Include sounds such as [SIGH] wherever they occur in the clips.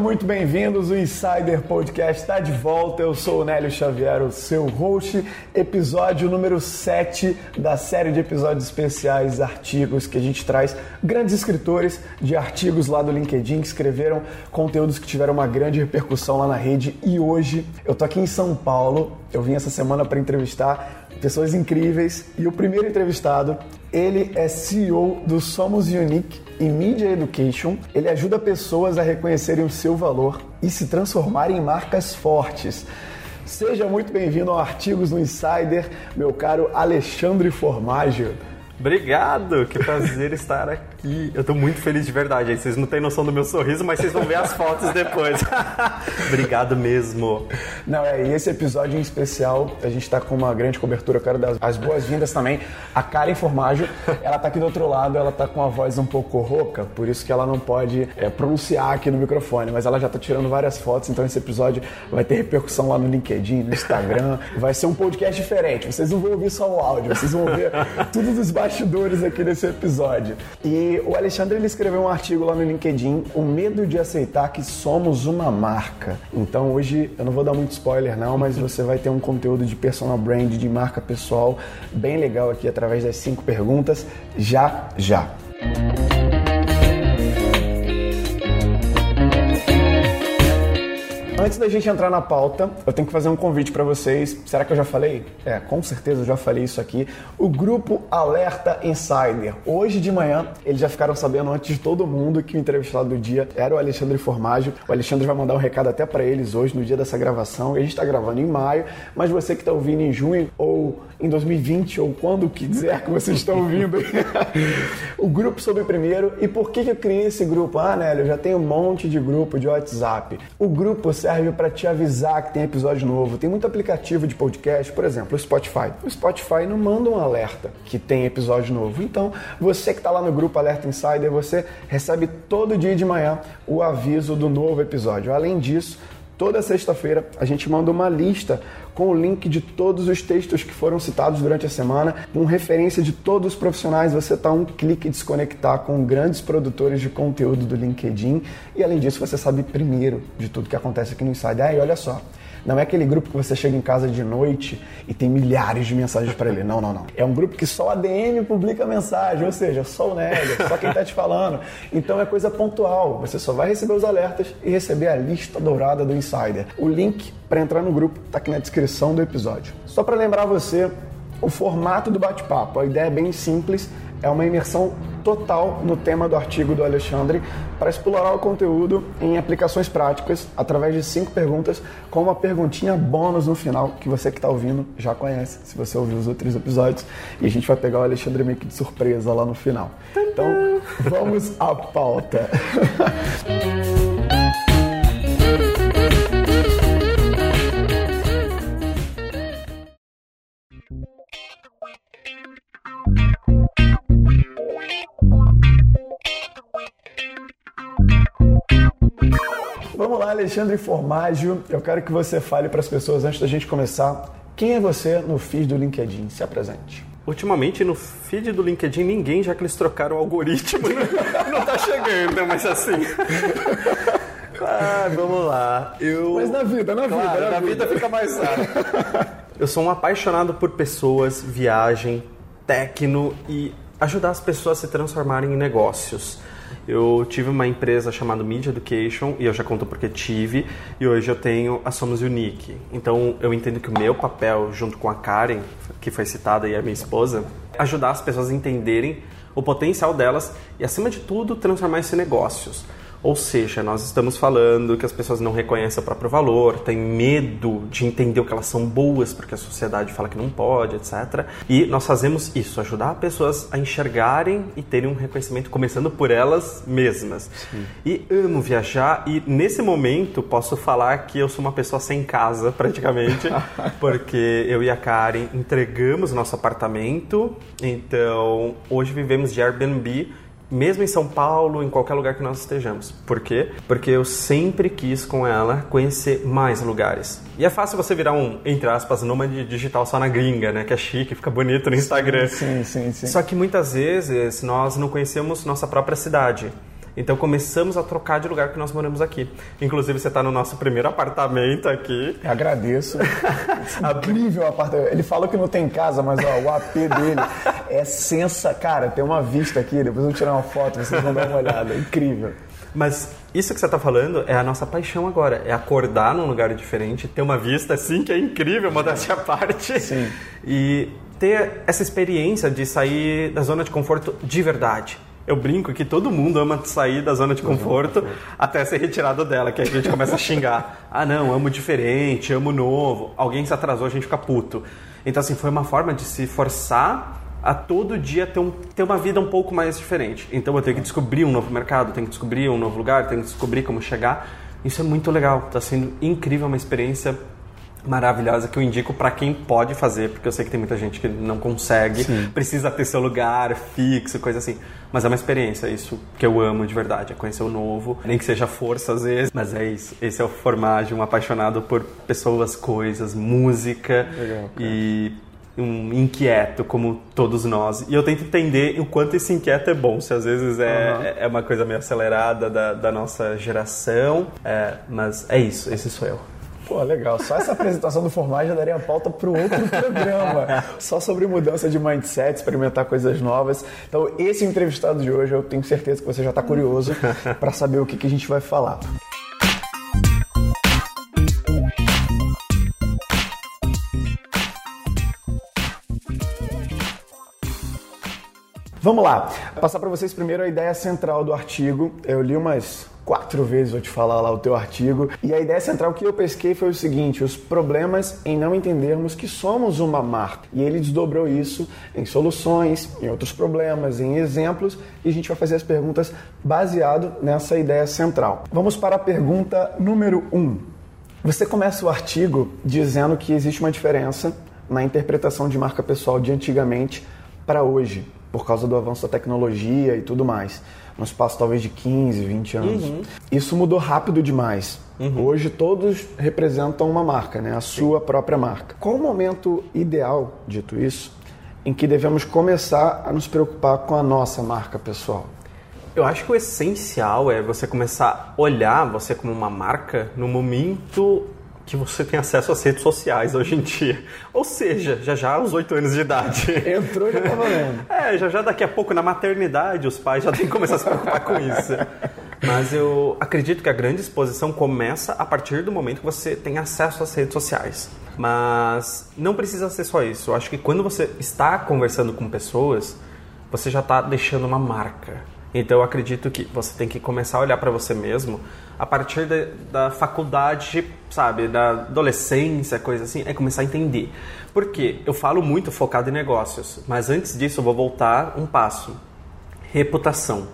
Sejam muito bem-vindos, o Insider Podcast está de volta. Eu sou o Nélio Xavier, o seu host, episódio número 7 da série de episódios especiais, artigos que a gente traz grandes escritores de artigos lá do LinkedIn que escreveram conteúdos que tiveram uma grande repercussão lá na rede. E hoje eu tô aqui em São Paulo, eu vim essa semana para entrevistar pessoas incríveis e o primeiro entrevistado ele é CEO do Somos Unique e Media Education. Ele ajuda pessoas a reconhecerem o seu valor e se transformarem em marcas fortes. Seja muito bem-vindo ao Artigos no Insider, meu caro Alexandre Formaggio. Obrigado, que prazer [LAUGHS] estar aqui. Eu tô muito feliz de verdade. Vocês não têm noção do meu sorriso, mas vocês vão ver as fotos depois. [LAUGHS] Obrigado mesmo. Não, é, e esse episódio em especial, a gente tá com uma grande cobertura. Eu quero dar as boas-vindas também a Karen Formaggio. Ela tá aqui do outro lado, ela tá com a voz um pouco rouca, por isso que ela não pode é, pronunciar aqui no microfone, mas ela já tá tirando várias fotos, então esse episódio vai ter repercussão lá no LinkedIn, no Instagram. Vai ser um podcast diferente. Vocês não vão ouvir só o áudio, vocês vão ver tudo dos bastidores aqui nesse episódio. E o Alexandre ele escreveu um artigo lá no LinkedIn, o medo de aceitar que somos uma marca. Então hoje eu não vou dar muito spoiler não, mas você vai ter um conteúdo de personal brand, de marca pessoal bem legal aqui através das cinco perguntas, já já. Antes da gente entrar na pauta, eu tenho que fazer um convite para vocês. Será que eu já falei? É, com certeza eu já falei isso aqui. O grupo Alerta Insider. Hoje de manhã, eles já ficaram sabendo antes de todo mundo que o entrevistado do dia era o Alexandre Formaggio. O Alexandre vai mandar um recado até para eles hoje, no dia dessa gravação. A gente está gravando em maio, mas você que está ouvindo em junho ou em 2020 ou quando quiser que vocês estão ouvindo, [LAUGHS] o grupo sobre primeiro. E por que, eu criei esse grupo? Ah, Nélio, eu já tenho um monte de grupo de WhatsApp. O grupo serve para te avisar que tem episódio novo. Tem muito aplicativo de podcast, por exemplo, o Spotify. O Spotify não manda um alerta que tem episódio novo. Então, você que está lá no grupo Alerta Insider, você recebe todo dia de manhã o aviso do novo episódio. Além disso, toda sexta-feira a gente manda uma lista com o link de todos os textos que foram citados durante a semana, com referência de todos os profissionais. Você está um clique de se conectar com grandes produtores de conteúdo do LinkedIn e, além disso, você sabe primeiro de tudo que acontece aqui no Insider. E olha só. Não é aquele grupo que você chega em casa de noite e tem milhares de mensagens para ler. Não, não, não. É um grupo que só a DM publica mensagem, ou seja, só o Nélio, só quem está te falando. Então é coisa pontual. Você só vai receber os alertas e receber a lista dourada do Insider. O link para entrar no grupo está aqui na descrição do episódio. Só para lembrar você o formato do bate-papo. A ideia é bem simples, é uma imersão total no tema do artigo do Alexandre para explorar o conteúdo em aplicações práticas através de cinco perguntas com uma perguntinha bônus no final que você que está ouvindo já conhece, se você ouviu os outros episódios e a gente vai pegar o Alexandre meio que de surpresa lá no final. Então vamos à pauta. [LAUGHS] Vamos lá, Alexandre Formaggio. Eu quero que você fale para as pessoas antes da gente começar. Quem é você no feed do LinkedIn? Se apresente. Ultimamente no feed do LinkedIn ninguém, já que eles trocaram o algoritmo, não, [LAUGHS] não tá chegando, mas assim. Ah, vamos lá. Eu... Mas na vida, na claro, vida, na, na vida. vida fica mais fácil. [LAUGHS] Eu sou um apaixonado por pessoas, viagem, tecno e ajudar as pessoas a se transformarem em negócios. Eu tive uma empresa chamada Media Education e eu já conto porque tive e hoje eu tenho a Somos Unique. Então eu entendo que o meu papel junto com a Karen, que foi citada e a minha esposa, é ajudar as pessoas a entenderem o potencial delas e acima de tudo transformar isso em negócios. Ou seja, nós estamos falando que as pessoas não reconhecem o próprio valor, têm medo de entender o que elas são boas porque a sociedade fala que não pode, etc. E nós fazemos isso, ajudar pessoas a enxergarem e terem um reconhecimento começando por elas mesmas. Sim. E amo viajar e nesse momento posso falar que eu sou uma pessoa sem casa [LAUGHS] praticamente, porque eu e a Karen entregamos nosso apartamento, então hoje vivemos de Airbnb mesmo em São Paulo, em qualquer lugar que nós estejamos. Por quê? Porque eu sempre quis com ela conhecer mais lugares. E é fácil você virar um, entre aspas, nômade digital só na gringa, né? Que é chique, fica bonito no Instagram. Sim, sim, sim. Só que muitas vezes nós não conhecemos nossa própria cidade. Então começamos a trocar de lugar que nós moramos aqui. Inclusive você está no nosso primeiro apartamento aqui. Eu agradeço. [LAUGHS] Incrível o apartamento. Ele falou que não tem casa, mas ó, o AP dele é sensa. Cara, tem uma vista aqui. Depois eu vou tirar uma foto, vocês vão dar uma olhada. Incrível. Mas isso que você está falando é a nossa paixão agora. É acordar num lugar diferente, ter uma vista assim que é incrível, modéstia à parte. Sim. E ter essa experiência de sair da zona de conforto de verdade. Eu brinco que todo mundo ama sair da zona de conforto até ser retirado dela, que a gente começa a [LAUGHS] xingar. Ah, não, amo diferente, amo novo. Alguém se atrasou, a gente fica puto. Então, assim, foi uma forma de se forçar a todo dia ter, um, ter uma vida um pouco mais diferente. Então, eu tenho que descobrir um novo mercado, tenho que descobrir um novo lugar, tenho que descobrir como chegar. Isso é muito legal, está sendo incrível, uma experiência maravilhosa que eu indico para quem pode fazer, porque eu sei que tem muita gente que não consegue, Sim. precisa ter seu lugar fixo, coisa assim. Mas é uma experiência, isso que eu amo de verdade, é conhecer o novo, nem que seja força às vezes, mas é isso. Esse é o formar de um apaixonado por pessoas, coisas, música Legal, e um inquieto como todos nós. E eu tento entender o quanto esse inquieto é bom, se às vezes é, Aham. é uma coisa meio acelerada da, da nossa geração, é, mas é isso, esse sou eu. Pô, legal. Só essa apresentação do Formar já daria pauta para outro [LAUGHS] programa. Só sobre mudança de mindset, experimentar coisas novas. Então, esse entrevistado de hoje, eu tenho certeza que você já está curioso [LAUGHS] para saber o que, que a gente vai falar. Vamos lá. Passar para vocês primeiro a ideia central do artigo. Eu li umas quatro vezes, vou te falar lá o teu artigo. E a ideia central que eu pesquei foi o seguinte: os problemas em não entendermos que somos uma marca. E ele desdobrou isso em soluções, em outros problemas, em exemplos. E a gente vai fazer as perguntas baseado nessa ideia central. Vamos para a pergunta número um. Você começa o artigo dizendo que existe uma diferença na interpretação de marca pessoal de antigamente para hoje, por causa do avanço da tecnologia e tudo mais. No espaço talvez de 15, 20 anos. Isso mudou rápido demais. Hoje todos representam uma marca, né? a sua própria marca. Qual o momento ideal, dito isso, em que devemos começar a nos preocupar com a nossa marca pessoal? Eu acho que o essencial é você começar a olhar você como uma marca no momento que você tem acesso às redes sociais hoje em dia. Ou seja, já já aos 8 anos de idade. Entrou e já tá valendo. [LAUGHS] É, já já daqui a pouco na maternidade os pais já têm que começar a se preocupar com isso. Mas eu acredito que a grande exposição começa a partir do momento que você tem acesso às redes sociais. Mas não precisa ser só isso. Eu acho que quando você está conversando com pessoas, você já está deixando uma marca. Então eu acredito que você tem que começar a olhar para você mesmo a partir da, da faculdade, sabe, da adolescência, coisa assim, é começar a entender. Por quê? Eu falo muito focado em negócios, mas antes disso eu vou voltar um passo. Reputação.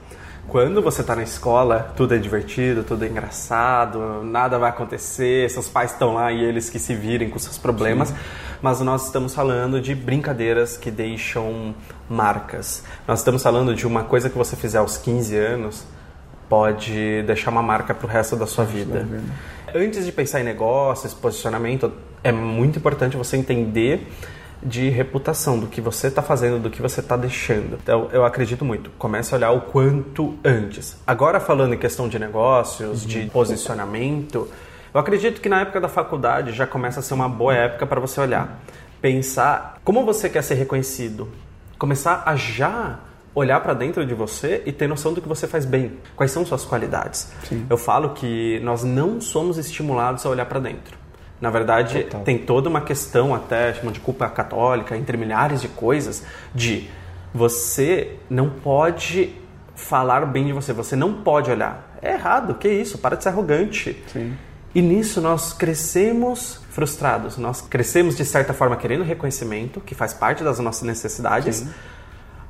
Quando você está na escola, tudo é divertido, tudo é engraçado, nada vai acontecer, seus pais estão lá e eles que se virem com seus problemas, mas nós estamos falando de brincadeiras que deixam marcas. Nós estamos falando de uma coisa que você fizer aos 15 anos pode deixar uma marca para o resto da sua vida. Antes de pensar em negócios, posicionamento, é muito importante você entender de reputação, do que você está fazendo, do que você está deixando. Então, eu acredito muito. Comece a olhar o quanto antes. Agora, falando em questão de negócios, de posicionamento, eu acredito que na época da faculdade já começa a ser uma boa época para você olhar. Pensar como você quer ser reconhecido. Começar a já olhar para dentro de você e ter noção do que você faz bem. Quais são suas qualidades? Sim. Eu falo que nós não somos estimulados a olhar para dentro. Na verdade, Total. tem toda uma questão, até chamam de culpa católica, entre milhares de coisas, de você não pode falar bem de você, você não pode olhar. É errado, que isso? Para de ser arrogante. Sim. E nisso nós crescemos frustrados, nós crescemos de certa forma querendo reconhecimento, que faz parte das nossas necessidades,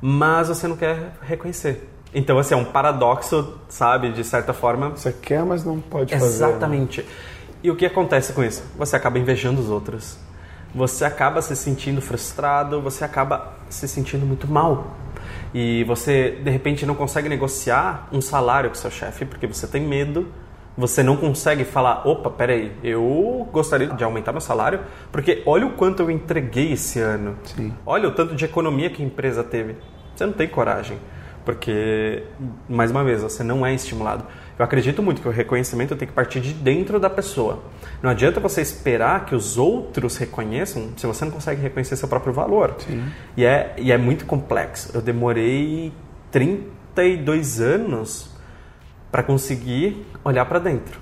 mas você não quer reconhecer. Então, assim, é um paradoxo, sabe, de certa forma, Você quer, mas não pode fazer. né? E o que acontece com isso? Você acaba invejando os outros. Você acaba se sentindo frustrado, você acaba se sentindo muito mal. e você de repente não consegue negociar um salário com seu chefe porque você tem medo, você não consegue falar, opa, peraí, eu gostaria de aumentar meu salário porque olha o quanto eu entreguei esse ano, Sim. olha o tanto de economia que a empresa teve. Você não tem coragem, porque mais uma vez você não é estimulado. Eu acredito muito que o reconhecimento tem que partir de dentro da pessoa. Não adianta você esperar que os outros reconheçam se você não consegue reconhecer seu próprio valor. Sim. E é, e é muito complexo. Eu demorei 32 anos para conseguir olhar para dentro.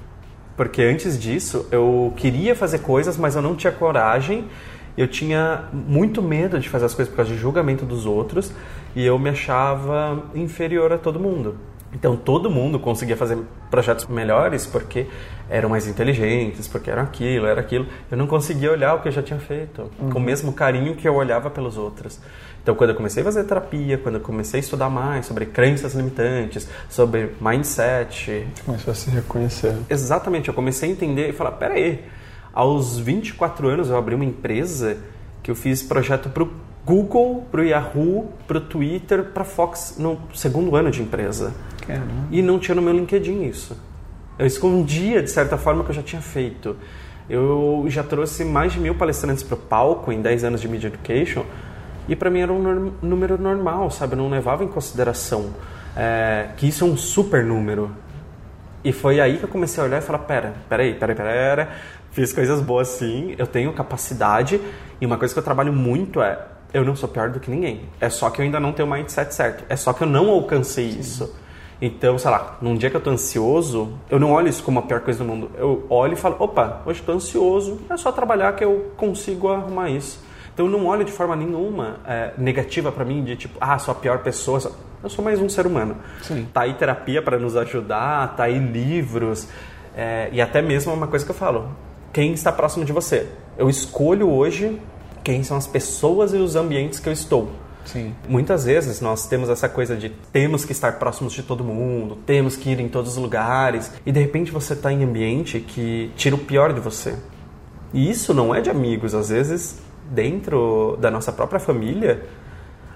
Porque antes disso eu queria fazer coisas, mas eu não tinha coragem. Eu tinha muito medo de fazer as coisas por causa de julgamento dos outros e eu me achava inferior a todo mundo. Então todo mundo conseguia fazer projetos melhores porque eram mais inteligentes, porque eram aquilo, era aquilo. Eu não conseguia olhar o que eu já tinha feito com o mesmo carinho que eu olhava pelos outros. Então quando eu comecei a fazer terapia, quando eu comecei a estudar mais sobre crenças limitantes, sobre mindset, Começou a se reconhecer. exatamente, eu comecei a entender e falar, pera aí, aos 24 anos eu abri uma empresa que eu fiz projeto para o Google, para o Yahoo, para o Twitter, para Fox no segundo ano de empresa. Caramba. E não tinha no meu LinkedIn isso. Eu escondia, de certa forma, que eu já tinha feito. Eu já trouxe mais de mil palestrantes para o palco em 10 anos de Media Education e para mim era um número normal, sabe? Eu não levava em consideração é, que isso é um super número. E foi aí que eu comecei a olhar e falar, pera, peraí, peraí, pera, fiz coisas boas sim, eu tenho capacidade e uma coisa que eu trabalho muito é, eu não sou pior do que ninguém. É só que eu ainda não tenho o mindset certo. É só que eu não alcancei isso. Então, sei lá, num dia que eu tô ansioso, eu não olho isso como a pior coisa do mundo. Eu olho e falo, opa, hoje tô ansioso, é só trabalhar que eu consigo arrumar isso. Então eu não olho de forma nenhuma é, negativa pra mim, de tipo, ah, sou a pior pessoa. Eu sou mais um ser humano. Sim. Tá aí terapia para nos ajudar, tá aí livros, é, e até mesmo uma coisa que eu falo, quem está próximo de você. Eu escolho hoje quem são as pessoas e os ambientes que eu estou. Sim. Muitas vezes nós temos essa coisa de temos que estar próximos de todo mundo, temos que ir em todos os lugares, e de repente você está em ambiente que tira o pior de você. E isso não é de amigos, às vezes dentro da nossa própria família,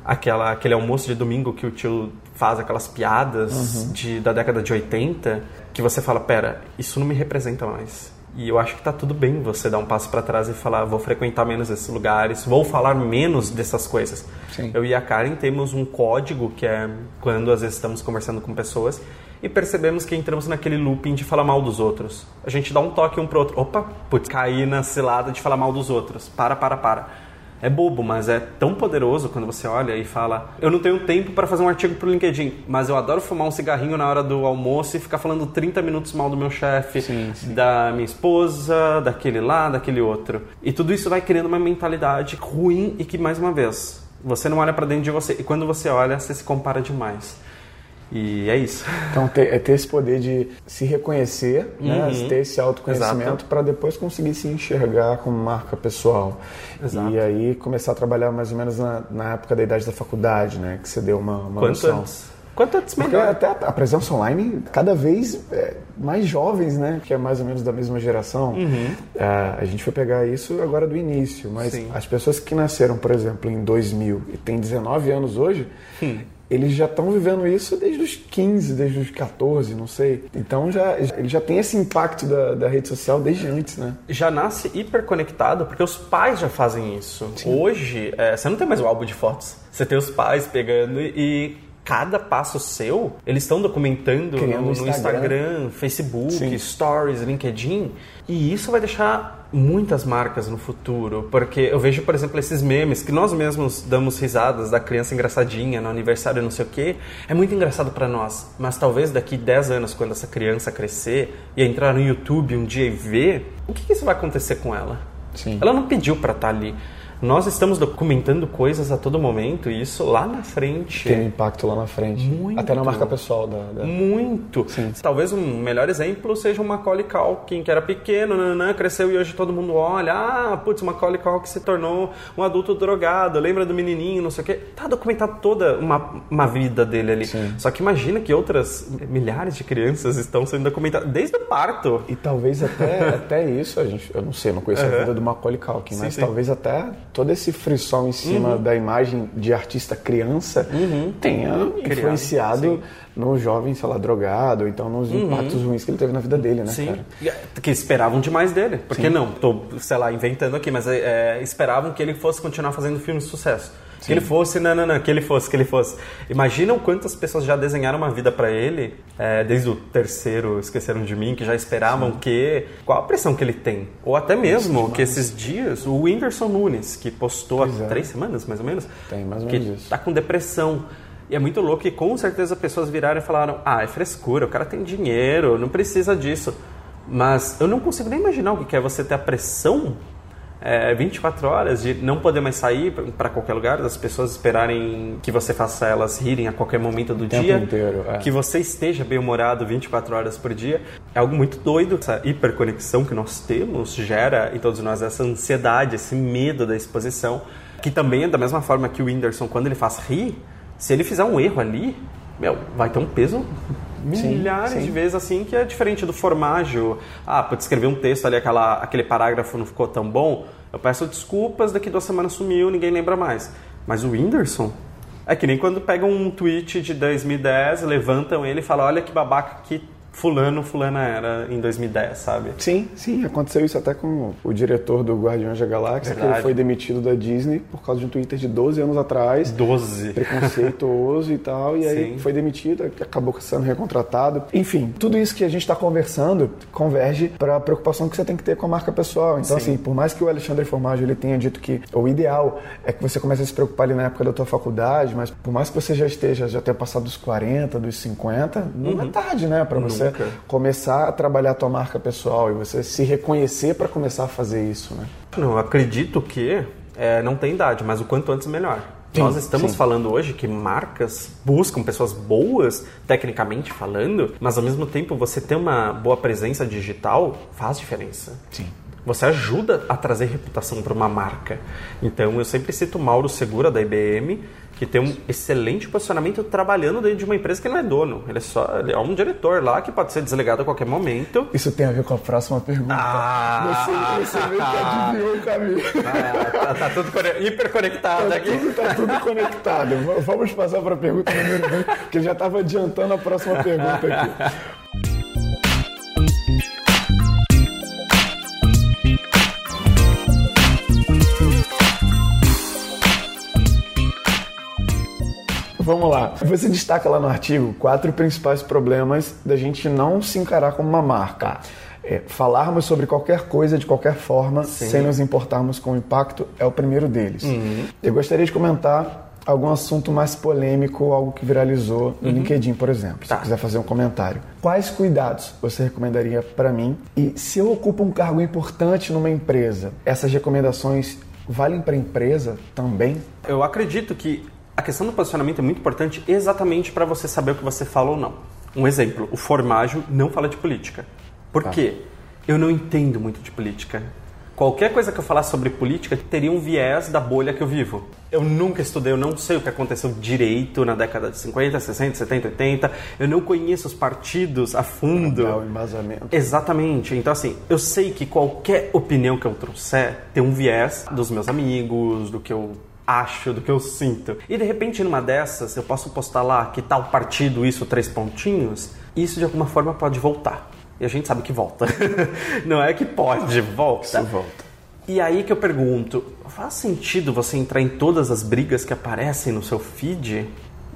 aquela, aquele almoço de domingo que o tio faz aquelas piadas de, da década de 80, que você fala, pera, isso não me representa mais. E eu acho que tá tudo bem você dar um passo para trás e falar, vou frequentar menos esses lugares, vou falar menos dessas coisas. Sim. Eu e a Karen temos um código que é quando às vezes estamos conversando com pessoas e percebemos que entramos naquele looping de falar mal dos outros. A gente dá um toque um pro outro. Opa, putz, caí na cilada de falar mal dos outros. Para, para, para. É bobo, mas é tão poderoso quando você olha e fala: Eu não tenho tempo para fazer um artigo pro LinkedIn, mas eu adoro fumar um cigarrinho na hora do almoço e ficar falando 30 minutos mal do meu chefe, da minha esposa, daquele lá, daquele outro. E tudo isso vai criando uma mentalidade ruim e que, mais uma vez, você não olha para dentro de você. E quando você olha, você se compara demais. E é isso. Então ter, é ter esse poder de se reconhecer, né? Uhum. ter esse autoconhecimento para depois conseguir se enxergar como marca pessoal. Exato. E aí começar a trabalhar mais ou menos na, na época da idade da faculdade, né? Que você deu uma, uma Quanto noção. antes? Quanto antes, Porque melhor. até a presença online, cada vez é, mais jovens, né? Que é mais ou menos da mesma geração. É, a gente foi pegar isso agora do início, mas Sim. as pessoas que nasceram, por exemplo, em 2000 e têm 19 anos hoje, Hum. Eles já estão vivendo isso desde os 15, desde os 14, não sei. Então já, ele já tem esse impacto da, da rede social desde antes, né? já nasce hiperconectado porque os pais já fazem isso. Hoje, é, você não tem mais o álbum de fotos. Você tem os pais pegando e cada passo seu, eles estão documentando Criando no, Instagram. Instagram, Facebook, Sim. Stories, LinkedIn. E isso vai deixar muitas marcas no futuro. Porque eu vejo, por exemplo, esses memes que nós mesmos damos risadas da criança engraçadinha no aniversário, não sei o quê. É muito engraçado para nós. Mas talvez daqui 10 anos, quando essa criança crescer e entrar no YouTube um dia e ver, o que, que isso vai acontecer com ela? Sim. Ela não pediu para estar ali. Nós estamos documentando coisas a todo momento e isso lá na frente. Tem um impacto lá na frente. Muito. Até na marca pessoal da. da- Muito. Sim. Talvez um melhor exemplo seja o Macaulay Culkin, que era pequeno, nananã, cresceu e hoje todo mundo olha, ah, putz, o Macaulay Culkin se tornou um adulto drogado, lembra do menininho, não sei o quê. Tá documentado toda uma, uma vida dele ali. Sim. Só que imagina que outras milhares de crianças estão sendo documentadas desde o parto. E talvez até, [LAUGHS] até isso, a gente, eu não sei, não conheço a vida do Macaulay Culkin, Sim, mas sim. talvez até todo esse frisson em cima Uhum. da imagem de artista criança tenha influenciado sim. no jovem, sei lá, drogado, ou então nos impactos ruins que ele teve na vida dele, né, Sim. cara? Que esperavam demais dele. Por que não? Tô, sei lá, inventando aqui, mas é, é, esperavam que ele fosse continuar fazendo filmes de sucesso. Que ele fosse, não, não, não, que ele fosse, que ele fosse. Imaginam quantas pessoas já desenharam uma vida pra ele, é, desde o terceiro Esqueceram de Mim, que já esperavam que. Qual a pressão que ele tem? Ou até mesmo que esses dias, o Whindersson Nunes, que postou há Pois é. três semanas, mais ou menos, Tem mais ou que menos isso. tá com depressão. E é muito louco que com certeza pessoas viraram e falaram: ah, é frescura, o cara tem dinheiro, não precisa disso. Mas eu não consigo nem imaginar o que é você ter a pressão é, 24 horas de não poder mais sair para qualquer lugar, das pessoas esperarem que você faça elas rirem a qualquer momento do tempo dia, inteiro, é. que você esteja bem-humorado 24 horas por dia. É algo muito doido. Essa hiperconexão que nós temos gera em todos nós essa ansiedade, esse medo da exposição, que também é da mesma forma que o Whindersson, quando ele faz rir, se ele fizer um erro ali, meu, vai ter um peso milhares sim. de vezes assim, que é diferente do formágio. Ah, pode escrever um texto ali, aquela, aquele parágrafo não ficou tão bom, eu peço desculpas, daqui duas semanas sumiu, ninguém lembra mais. Mas o Whindersson, é que nem quando pegam um tweet de 2010, levantam ele e falam, olha que babaca que fulano, fulana era em 2010, sabe? Sim, sim, aconteceu isso até com o diretor do Guardiões da Galáxia, que ele Verdade. foi demitido da Disney por causa de um Twitter de 12 anos atrás. 12. preconceituoso e tal, e aí Sim. foi demitido, acabou sendo recontratado. Enfim, tudo isso que a gente está conversando converge para a preocupação que você tem que ter com a marca pessoal. Então, Sim. assim, por mais que o Alexandre Formaggio ele tenha dito que o ideal é que você comece a se preocupar ali na época da tua faculdade, mas por mais que você já esteja, já tenha passado dos 40, dos 50, não é tarde, né, para você Nunca. começar a trabalhar a tua marca pessoal e você se reconhecer para começar a fazer isso, né? Não, acredito que é, não tem idade, mas o quanto antes melhor. Sim, Nós estamos sim. falando hoje que marcas buscam pessoas boas, tecnicamente falando, mas ao mesmo tempo você ter uma boa presença digital faz diferença. Sim. Você ajuda a trazer reputação para uma marca. Então eu sempre cito Mauro Segura da IBM, que tem um excelente posicionamento trabalhando dentro de uma empresa que não é dono. Ele é só ele é um diretor lá que pode ser desligado a qualquer momento. Isso tem a ver com a próxima pergunta. Ah! Você, você meio que adivinhou o caminho. Ah, tá, tá tudo conectado. hiperconectado aqui. Tudo, tá tudo conectado. Vamos passar para a pergunta número 2, que ele já estava adiantando a próxima pergunta aqui. Vamos lá. Você destaca lá no artigo quatro principais problemas da gente não se encarar como uma marca. É, falarmos sobre qualquer coisa de qualquer forma sem nos importarmos com o impacto é o primeiro deles. Eu gostaria de comentar algum assunto mais polêmico, algo que viralizou no LinkedIn, por exemplo. Se Tá. você quiser fazer um comentário. Quais cuidados você recomendaria para mim? E se eu ocupo um cargo importante numa empresa, essas recomendações valem para a empresa também? Eu acredito que a questão do posicionamento é muito importante exatamente para você saber o que você fala ou não. Um exemplo, o formágio não fala de política. Por quê? Eu não entendo muito de política. Qualquer coisa que eu falar sobre política teria um viés da bolha que eu vivo. Eu nunca estudei, eu não sei o que aconteceu direito na década de 50, 60, 70, 80. Eu não conheço os partidos a fundo. Dá o embasamento. Exatamente. Então, assim, eu sei que qualquer opinião que eu trouxer tem um viés dos meus amigos, do que eu acho, do que eu sinto. E de repente, numa dessas, eu posso postar lá que tal partido, isso, três pontinhos, e isso de alguma forma pode voltar. E a gente sabe que volta. [LAUGHS] Não é que pode, volta. Isso volta. E aí que eu pergunto, faz sentido você entrar em todas as brigas que aparecem no seu feed?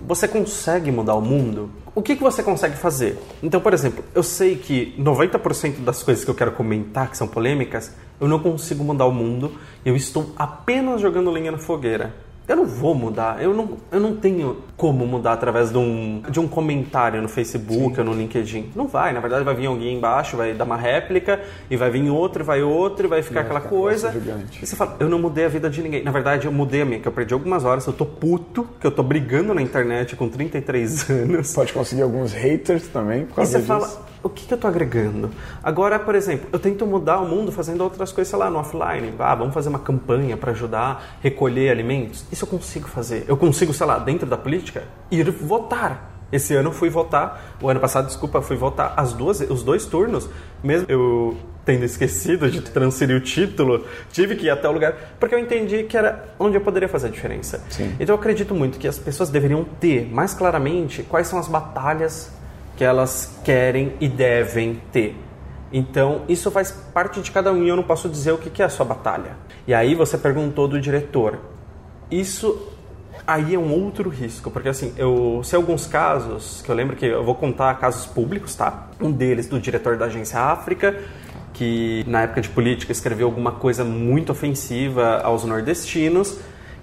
Você consegue mudar o mundo? O que, que você consegue fazer? Então, por exemplo, eu sei que 90% das coisas que eu quero comentar, que são polêmicas, eu não consigo mudar o mundo. Eu estou apenas jogando lenha na fogueira. Eu não vou mudar, eu não, eu não tenho como mudar através de um, de um comentário no Facebook ou no LinkedIn. Não vai, na verdade vai vir alguém embaixo, vai dar uma réplica, e vai vir outro, vai outro, e vai ficar aquela coisa. aquela coisa gigante. E você fala, eu não mudei a vida de ninguém. Na verdade, eu mudei a minha, que eu perdi algumas horas, eu tô puto, que eu tô brigando na internet com 33 [LAUGHS] anos. Pode conseguir alguns haters também por E causa você disso. fala, o que, que eu tô agregando? Agora, por exemplo, eu tento mudar o mundo fazendo outras coisas, sei lá, no offline. Ah, vamos fazer uma campanha para ajudar a recolher alimentos. Isso eu consigo fazer. Eu consigo, sei lá, dentro da política, ir votar. Esse ano eu fui votar, o ano passado, desculpa, fui votar as duas, os dois turnos, mesmo eu tendo esquecido de transferir o título, tive que ir até o lugar, porque eu entendi que era onde eu poderia fazer a diferença. Sim. Então eu acredito muito que as pessoas deveriam ter mais claramente quais são as batalhas que elas querem e devem ter. Então, isso faz parte de cada um e eu não posso dizer o que é a sua batalha. E aí você perguntou do diretor. Isso aí é um outro risco, porque assim, eu sei alguns casos, que eu lembro que eu vou contar casos públicos, tá? Um deles do diretor da agência África, que na época de política escreveu alguma coisa muito ofensiva aos nordestinos,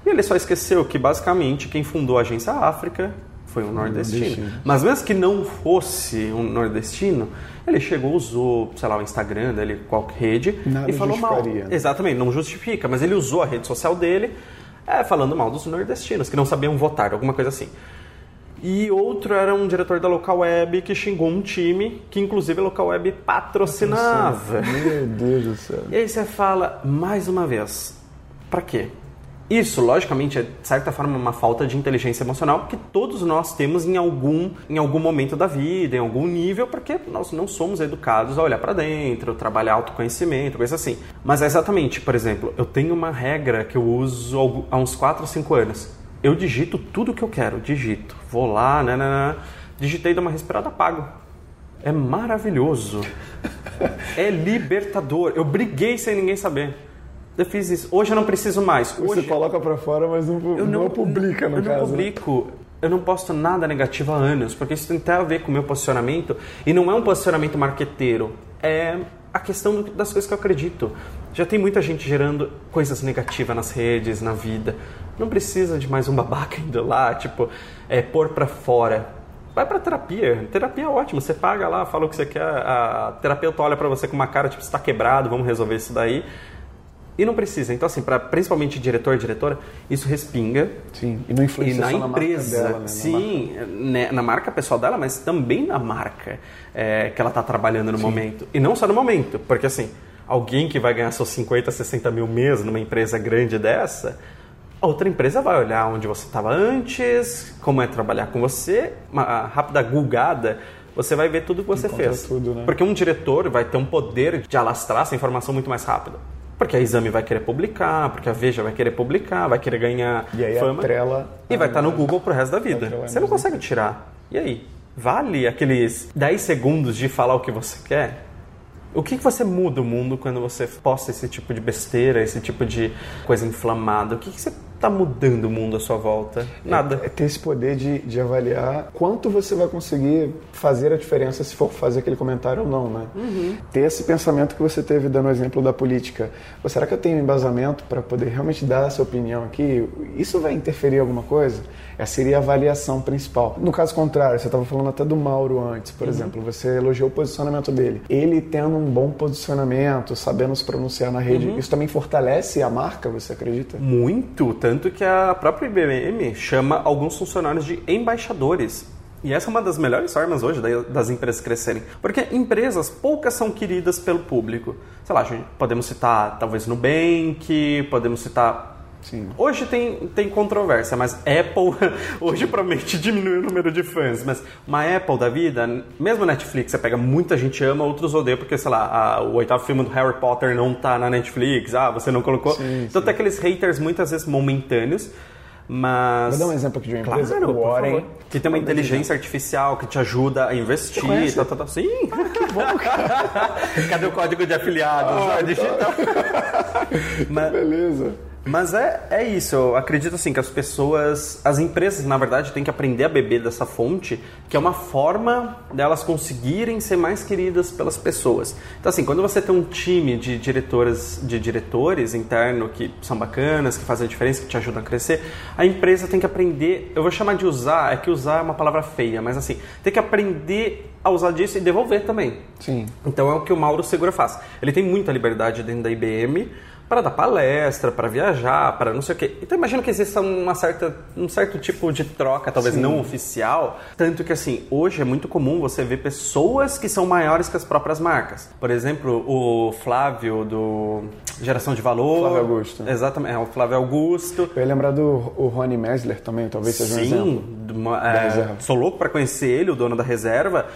e ele só esqueceu que basicamente quem fundou a agência África foi um nordestino. nordestino. Mas mesmo que não fosse um nordestino, ele chegou, usou, sei lá, o Instagram dele, qualquer rede, Nada e falou mal. né? Exatamente, não justifica, mas ele usou a rede social dele é, falando mal dos nordestinos, que não sabiam votar, alguma coisa assim. E outro era um diretor da Local Web que xingou um time que, inclusive, a Local Web patrocinava. Meu Deus do céu. E aí você fala, mais uma vez, pra quê? Isso, logicamente, é de certa forma uma falta de inteligência emocional que todos nós temos em algum, em algum momento da vida, em algum nível, porque nós não somos educados a olhar para dentro, trabalhar autoconhecimento, coisa assim. Mas é exatamente, por exemplo, eu tenho uma regra que eu uso há uns 4 ou 5 anos. Eu digito tudo que eu quero, digito. Vou lá, né, né, né, digitei, dou uma respirada, apago. É maravilhoso. [LAUGHS] é libertador. Eu briguei sem ninguém saber. Eu fiz isso. Hoje eu não preciso mais. Você Hoje coloca pra fora, mas não, eu não, publica, no eu caso. não né? publico. Eu não posto nada negativo há anos, porque isso tem até a ver com o meu posicionamento. E não é um posicionamento marqueteiro. É a questão do- das coisas que eu acredito. Já tem muita gente gerando coisas negativas nas redes, na vida. Não precisa de mais um babaca [LAUGHS] indo lá, tipo, é, pôr pra fora. Vai pra terapia. Terapia é ótimo. Você paga lá, fala o que você quer. A terapeuta olha pra você com uma cara, tipo, você tá quebrado, vamos resolver isso daí. E não precisa. Então, assim, para principalmente diretor e diretora, isso respinga. Sim, e não E influencia na só na marca empresa, dela, né? Na sim, né, na marca pessoal dela, mas também na marca é, que ela está trabalhando no momento. E não só no momento, porque assim, alguém que vai ganhar seus 50, 60 mil mês numa empresa grande dessa, a outra empresa vai olhar onde você estava antes, como é trabalhar com você, uma rápida gulgada, você vai ver tudo que você Encontra fez. tudo, né? Porque um diretor vai ter um poder de alastrar essa informação muito mais rápido. Porque a Exame vai querer publicar, porque a Veja vai querer publicar, vai querer ganhar E aí fama. E vai estar no imagem. Google pro resto da vida. A Você não consegue tirar. E aí? Vale aqueles 10 segundos de falar o que você quer? O que que você muda o mundo quando você posta esse tipo de besteira, esse tipo de coisa inflamada? O que, que você está mudando o mundo à sua volta? Nada. É ter esse poder de, de avaliar quanto você vai conseguir fazer a diferença se for fazer aquele comentário ou não, né? Uhum. Ter esse pensamento que você teve dando o exemplo da política. Pô, será que eu tenho embasamento para poder realmente dar essa opinião aqui? Isso vai interferir em alguma coisa? Essa seria a avaliação principal. No caso contrário, você estava falando até do Mauro antes, Uhum. por exemplo. Você elogiou o posicionamento dele. Ele tendo um bom posicionamento, sabendo se pronunciar na rede, Uhum. isso também fortalece a marca, você acredita? Muito, tanto que a própria IBM chama alguns funcionários de embaixadores. E essa é uma das melhores formas hoje da- das empresas crescerem. Porque empresas, poucas são queridas pelo público. Sei lá, podemos citar talvez Nubank, podemos citar Sim. Hoje tem, tem controvérsia, mas Apple [LAUGHS] hoje promete diminuir o número de fãs. Mas uma Apple da vida, mesmo Netflix, você pega muita gente ama, outros odeiam, porque, sei lá, a- o oitavo filme do Harry Potter não tá na Netflix, ah, você não colocou. Sim, então tem aqueles haters muitas vezes momentâneos, mas. Vou dar um exemplo aqui de uma empresa, Claro, o Warren. Que tem uma inteligência artificial que te ajuda a investir. Tá, tá, tá. Sim! que bom, [LAUGHS] cara. Cadê o código de afiliados? Ah, Ah, digital. [LAUGHS] Mas- Beleza. Mas é, é isso, eu acredito assim que as pessoas, as empresas na verdade têm que aprender a beber dessa fonte, que é uma forma delas conseguirem ser mais queridas pelas pessoas. Então assim, quando você tem um time de diretoras, de diretores interno que são bacanas, que fazem a diferença, que te ajudam a crescer, a empresa tem que aprender, eu vou chamar de usar, é que usar é uma palavra feia, mas assim, tem que aprender a usar disso e devolver também. Sim. Então é o que o Mauro Segura faz. Ele tem muita liberdade dentro da IBM para dar palestra, para viajar, para não sei o quê. Então imagino que exista uma certa, um certo tipo de troca, talvez não oficial. Tanto que assim, hoje é muito comum você ver pessoas que são maiores que as próprias marcas. Por exemplo, o Flávio do Geração de Valor. Flávio Augusto. Exatamente, é o Flávio Augusto. Eu ia lembrar do o Rony Mesler também, talvez seja um exemplo. Sim, é, sou louco para conhecer ele, o dono da reserva,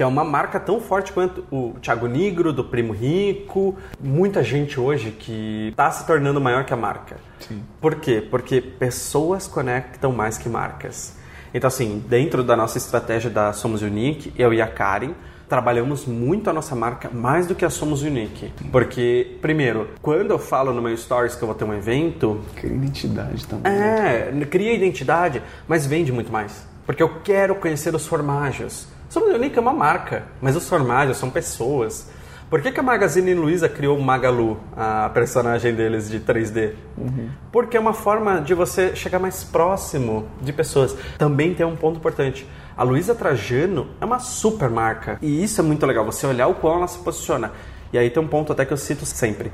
que é uma marca tão forte quanto o Thiago Negro, do Primo Rico. Muita gente hoje que está se tornando maior que a marca. Sim. Por quê? Porque pessoas conectam mais que marcas. Então, assim, dentro da nossa estratégia da Somos Unique, eu e a Karen trabalhamos muito a nossa marca mais do que a Somos Unique. Porque, primeiro, quando eu falo no meu stories que eu vou ter um evento. Cria identidade também. né? É, cria identidade, mas vende muito mais. Porque eu quero conhecer os formágios. Somos Unique é uma marca, mas os formágios são pessoas. Por que, que a Magazine Luiza criou o Magalu, a personagem deles de 3D? Porque é uma forma de você chegar mais próximo de pessoas. Também tem um ponto importante. A Luiza Trajano é uma super marca. E isso é muito legal, você olhar o qual ela se posiciona. E aí tem um ponto até que eu cito sempre.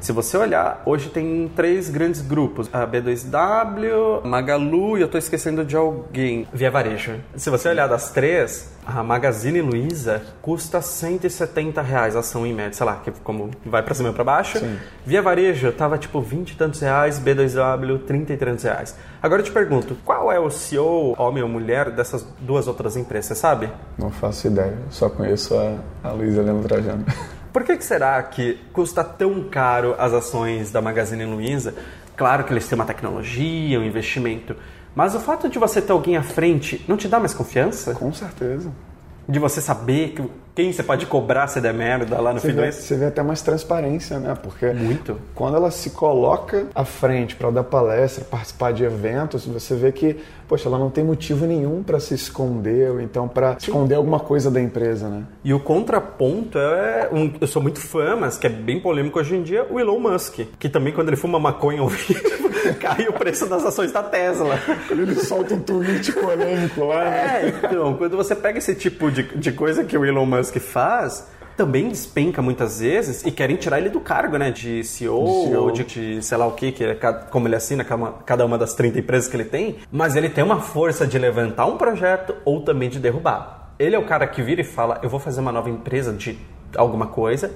Se você olhar, hoje tem três grandes grupos: a B2W, Magalu e eu estou esquecendo de alguém, Via Varejo. Se você olhar das três, a Magazine Luiza custa 170 reais a ação em média, sei lá, que como vai para cima e para baixo. Sim. Via Varejo tava tipo 20 e tantos reais, B2W 30 e tantos reais. Agora eu te pergunto, qual é o CEO, homem ou mulher, dessas duas outras empresas, você sabe? Não faço ideia, só conheço a, a Luísa Helena Trajano. [LAUGHS] Por que, que será que custa tão caro as ações da Magazine Luiza? Claro que eles têm uma tecnologia, um investimento, mas o fato de você ter alguém à frente não te dá mais confiança? Com certeza. De você saber que- quem você pode cobrar se der merda lá no Você fim do vê, mês? você vê até mais transparência, né? Porque Muito. quando ela se coloca à frente para dar palestra, participar de eventos, você vê que, poxa, ela não tem motivo nenhum para se esconder, ou então para esconder alguma coisa da empresa, né? E o contraponto é. Um, eu sou muito fã, mas que é bem polêmico hoje em dia, o Elon Musk. Que também, quando ele fuma maconha ao vivo, [LAUGHS] cai o preço das ações da Tesla. Ele solta um tweet polêmico lá, né? É, então, quando você pega esse tipo de, de coisa que o Elon Musk faz, também despenca muitas vezes e querem tirar ele do cargo, né? De CEO, De CEO. ou de, de sei lá o que, que é, como ele assina cada- cada uma das 30 empresas que ele tem. Mas ele tem uma força de levantar um projeto ou também de derrubar. Ele é o cara que vira e fala: Eu vou fazer uma nova empresa de alguma coisa.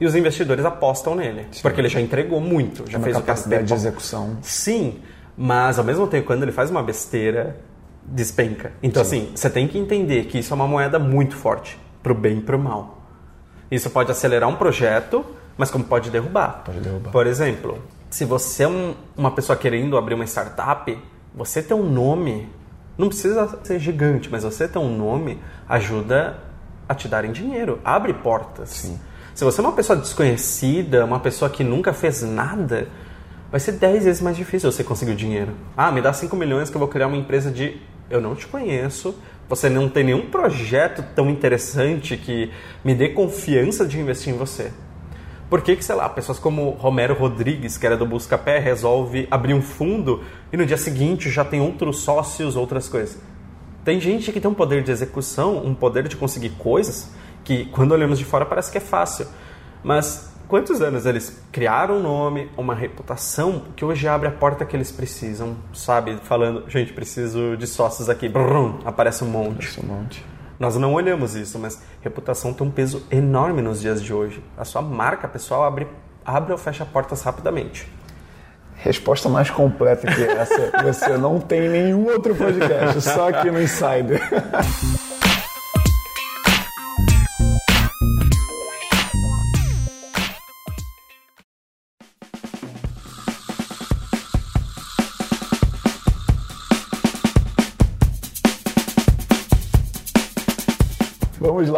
E os investidores apostam nele. Porque ele já entregou muito, já Uma fez o capacidade de castelo. execução. Sim, mas ao mesmo tempo, quando ele faz uma besteira, despenca. Então, assim, você tem que entender que isso é uma moeda muito forte, pro bem e pro mal. Isso pode acelerar um projeto, mas como pode derrubar. Pode derrubar. Por exemplo, se você é um- uma pessoa querendo abrir uma startup, você ter um nome, não precisa ser gigante, mas você ter um nome ajuda a te darem dinheiro, abre portas. Se você é uma pessoa desconhecida, uma pessoa que nunca fez nada, vai ser 10 vezes mais difícil você conseguir o dinheiro. Ah, me dá 5 milhões que eu vou criar uma empresa de eu não te conheço, você não tem nenhum projeto tão interessante que me dê confiança de investir em você. Por que, que, sei lá, pessoas como Romero Rodrigues, que era do Buscapé, resolve abrir um fundo e no dia seguinte já tem outros sócios, outras coisas? Tem gente que tem um poder de execução, um poder de conseguir coisas que, quando olhamos de fora, parece que é fácil. Mas quantos anos eles criaram um nome, uma reputação que hoje abre a porta que eles precisam, sabe? Falando, gente, preciso de sócios aqui, brum, aparece um monte. Esse monte. Nós não olhamos isso, mas reputação tem um peso enorme nos dias de hoje. A sua marca pessoal abre, abre ou fecha portas rapidamente. Resposta mais completa que essa [LAUGHS] você não tem em nenhum outro podcast, só aqui no Insider. [LAUGHS]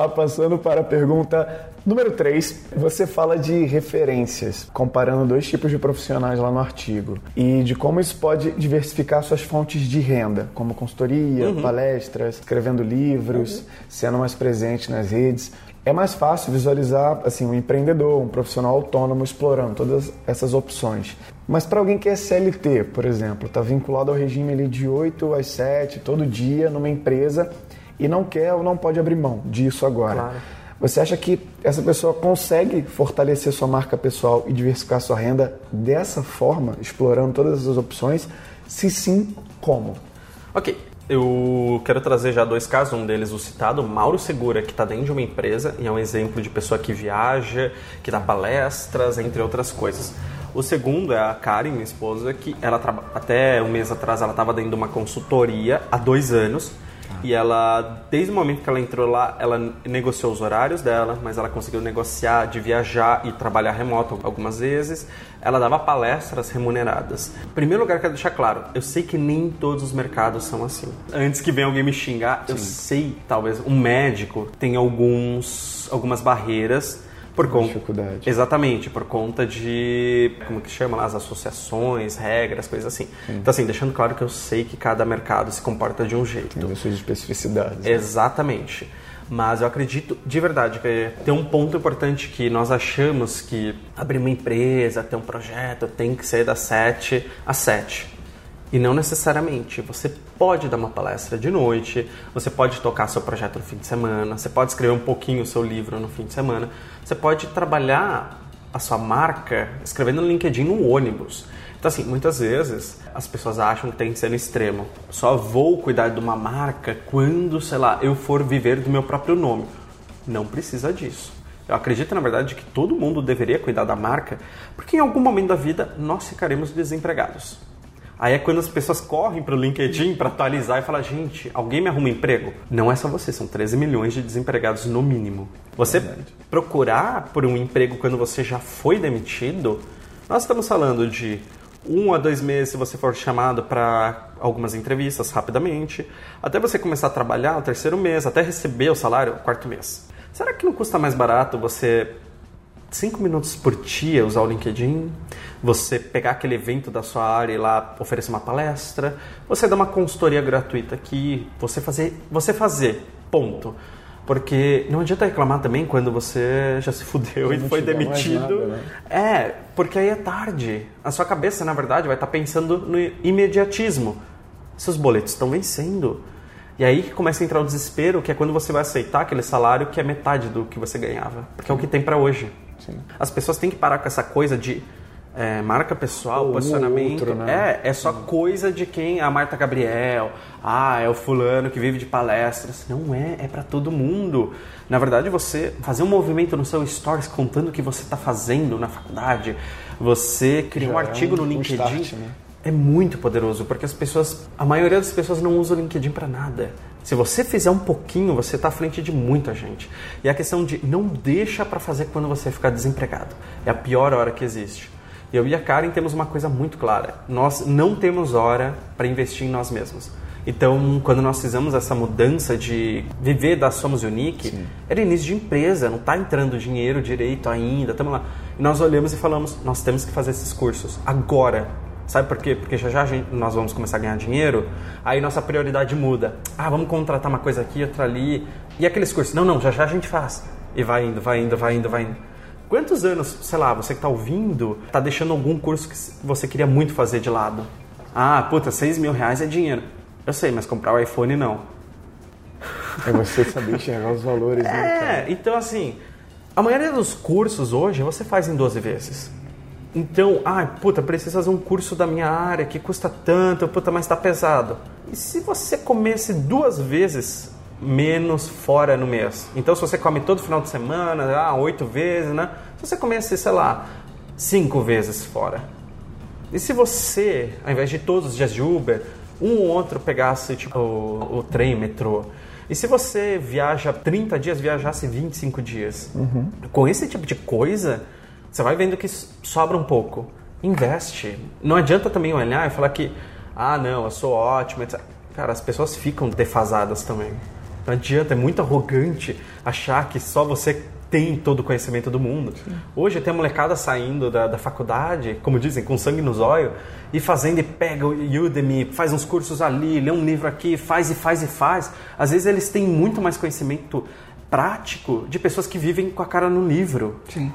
lá, passando para a pergunta número 3. Você fala de referências, comparando dois tipos de profissionais lá no artigo, e de como isso pode diversificar suas fontes de renda, como consultoria, palestras, escrevendo livros, sendo mais presente nas redes. É mais fácil visualizar assim um empreendedor, um profissional autônomo explorando todas essas opções. Mas para alguém que é CLT, por exemplo, está vinculado ao regime ali de 8 às 7 todo dia numa empresa e não quer ou não pode abrir mão disso agora. Claro. Você acha que essa pessoa consegue fortalecer sua marca pessoal e diversificar sua renda dessa forma, explorando todas essas opções? Se sim, como? Ok, eu quero trazer já dois casos. Um deles, o citado, Mauro Segura, que está dentro de uma empresa e é um exemplo de pessoa que viaja, que dá palestras, entre outras coisas. O segundo é a Karen, minha esposa, que ela até um mês atrás ela estava dentro de uma consultoria há dois anos E ela, desde o momento que ela entrou lá, ela negociou os horários dela, mas ela conseguiu negociar de viajar e trabalhar remoto algumas vezes. Ela dava palestras remuneradas. Em primeiro lugar, quero deixar claro, eu sei que nem todos os mercados são assim. Antes que venha alguém me xingar, Sim. eu sei, talvez, um médico tem alguns, algumas barreiras por conta dificuldade. Exatamente, por conta de como que chama lá as associações, regras, coisas assim. Sim. Então assim, deixando claro que eu sei que cada mercado se comporta de um jeito. Tem suas especificidades. Né? Exatamente. Mas eu acredito de verdade que tem um ponto importante que nós achamos que abrir uma empresa, ter um projeto, tem que ser das 7 às 7. E não necessariamente. Você pode dar uma palestra de noite, você pode tocar seu projeto no fim de semana, você pode escrever um pouquinho o seu livro no fim de semana, você pode trabalhar a sua marca escrevendo no LinkedIn no ônibus. Então, assim, muitas vezes as pessoas acham que tem que ser no extremo. Só vou cuidar de uma marca quando, sei lá, eu for viver do meu próprio nome. Não precisa disso. Eu acredito, na verdade, que todo mundo deveria cuidar da marca, porque em algum momento da vida nós ficaremos desempregados. Aí é quando as pessoas correm para o LinkedIn para atualizar e falar: gente, alguém me arruma emprego? Não é só você, são 13 milhões de desempregados no mínimo. Você Verdade. procurar por um emprego quando você já foi demitido, nós estamos falando de um a dois meses se você for chamado para algumas entrevistas rapidamente, até você começar a trabalhar o terceiro mês, até receber o salário o quarto mês. Será que não custa mais barato você cinco minutos por dia usar o LinkedIn, você pegar aquele evento da sua área e lá oferecer uma palestra, você dar uma consultoria gratuita aqui, você fazer, você fazer, ponto. Porque não adianta reclamar também quando você já se [LAUGHS] fudeu e foi demitido. Nada, né? É, porque aí é tarde. A sua cabeça, na verdade, vai estar pensando no imediatismo. Seus boletos estão vencendo. E aí que começa a entrar o desespero, que é quando você vai aceitar aquele salário que é metade do que você ganhava. Porque é o que tem para hoje. Sim. As pessoas têm que parar com essa coisa de é, marca pessoal, posicionamento. Outro, né? É, é só Sim. coisa de quem? A Marta Gabriel, ah, é o fulano que vive de palestras. Não é, é para todo mundo. Na verdade, você fazer um movimento no seu stories contando o que você está fazendo na faculdade, você criar um artigo é um, no LinkedIn. Um start, né? É muito poderoso, porque as pessoas, a maioria das pessoas não usa o LinkedIn para nada. Se você fizer um pouquinho, você está à frente de muita gente. E a questão de não deixa para fazer quando você ficar desempregado. É a pior hora que existe. Eu e a Karen temos uma coisa muito clara. Nós não temos hora para investir em nós mesmos. Então, quando nós fizemos essa mudança de viver da Somos Unique, Sim. era início de empresa, não está entrando dinheiro direito ainda, estamos lá. E nós olhamos e falamos, nós temos que fazer esses cursos agora Sabe por quê? Porque já já gente, nós vamos começar a ganhar dinheiro, aí nossa prioridade muda. Ah, vamos contratar uma coisa aqui, outra ali. E aqueles cursos? Não, não, já já a gente faz. E vai indo, vai indo, vai indo, vai indo. Quantos anos, sei lá, você que está ouvindo, está deixando algum curso que você queria muito fazer de lado? Ah, puta, 6 mil reais é dinheiro. Eu sei, mas comprar o iPhone não. É você saber enxergar os valores. Né, é, então assim, a maioria dos cursos hoje você faz em 12 vezes. Então, ah, puta, preciso fazer um curso da minha área que custa tanto, puta, mas está pesado. E se você comesse duas vezes menos fora no mês? Então, se você come todo final de semana, ah, oito vezes, né? Se você comesse, sei lá, cinco vezes fora. E se você, ao invés de todos os dias de Uber, um ou outro pegasse tipo, o, o trem, o metrô, e se você viaja 30 dias, viajasse 25 dias? Uhum. Com esse tipo de coisa, você vai vendo que sobra um pouco. Investe. Não adianta também olhar e falar que, ah, não, eu sou ótimo, etc. Cara, as pessoas ficam defasadas também. Não adianta, é muito arrogante achar que só você tem todo o conhecimento do mundo. Sim. Hoje tem a molecada saindo da, da faculdade, como dizem, com sangue nos olhos, e fazendo e pega o Udemy, faz uns cursos ali, lê um livro aqui, faz e faz e faz. Às vezes eles têm muito mais conhecimento prático de pessoas que vivem com a cara no livro. Sim.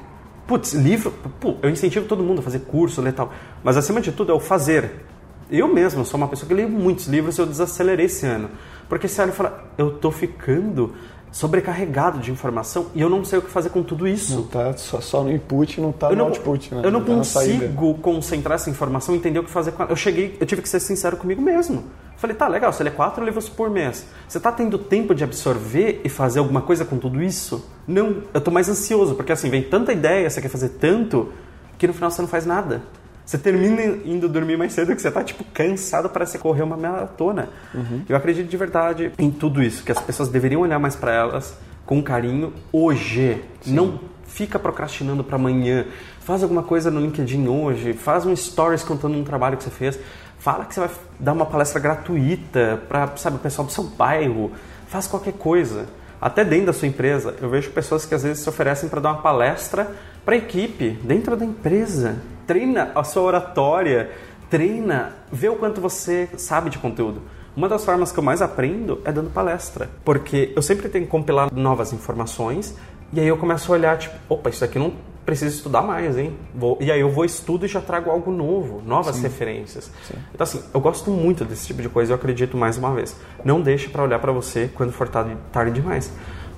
Putz, livro, pô, eu incentivo todo mundo a fazer curso, ler tal. Mas acima de tudo é o fazer. Eu mesmo sou uma pessoa que leio muitos livros e eu desacelerei esse ano. Porque você olha e fala, eu tô ficando sobrecarregado de informação e eu não sei o que fazer com tudo isso. Não tá só, só no input, não tá eu no não, output, né? Eu não, não tá consigo concentrar essa informação e entender o que fazer com ela. Eu cheguei, eu tive que ser sincero comigo mesmo. Falei, tá, legal, você lê quatro livros por mês. Você tá tendo tempo de absorver e fazer alguma coisa com tudo isso? Não, eu tô mais ansioso, porque assim, vem tanta ideia, você quer fazer tanto, que no final você não faz nada. Você termina indo dormir mais cedo que você tá, tipo, cansado para você correr uma maratona. Uhum. Eu acredito de verdade em tudo isso, que as pessoas deveriam olhar mais para elas com carinho hoje. Sim. Não fica procrastinando para amanhã. Faz alguma coisa no LinkedIn hoje, faz um stories contando um trabalho que você fez. Fala que você vai dar uma palestra gratuita para, sabe, o pessoal do seu bairro. Faz qualquer coisa. Até dentro da sua empresa, eu vejo pessoas que às vezes se oferecem para dar uma palestra para a equipe, dentro da empresa treina a sua oratória, treina, vê o quanto você sabe de conteúdo. Uma das formas que eu mais aprendo é dando palestra, porque eu sempre tenho que compilar novas informações e aí eu começo a olhar, tipo, opa, isso aqui não precisa estudar mais, hein? Vou, e aí eu vou estudo e já trago algo novo, novas Sim. referências. Sim. Então assim, eu gosto muito desse tipo de coisa, eu acredito mais uma vez. Não deixe para olhar para você quando for tarde, tarde demais.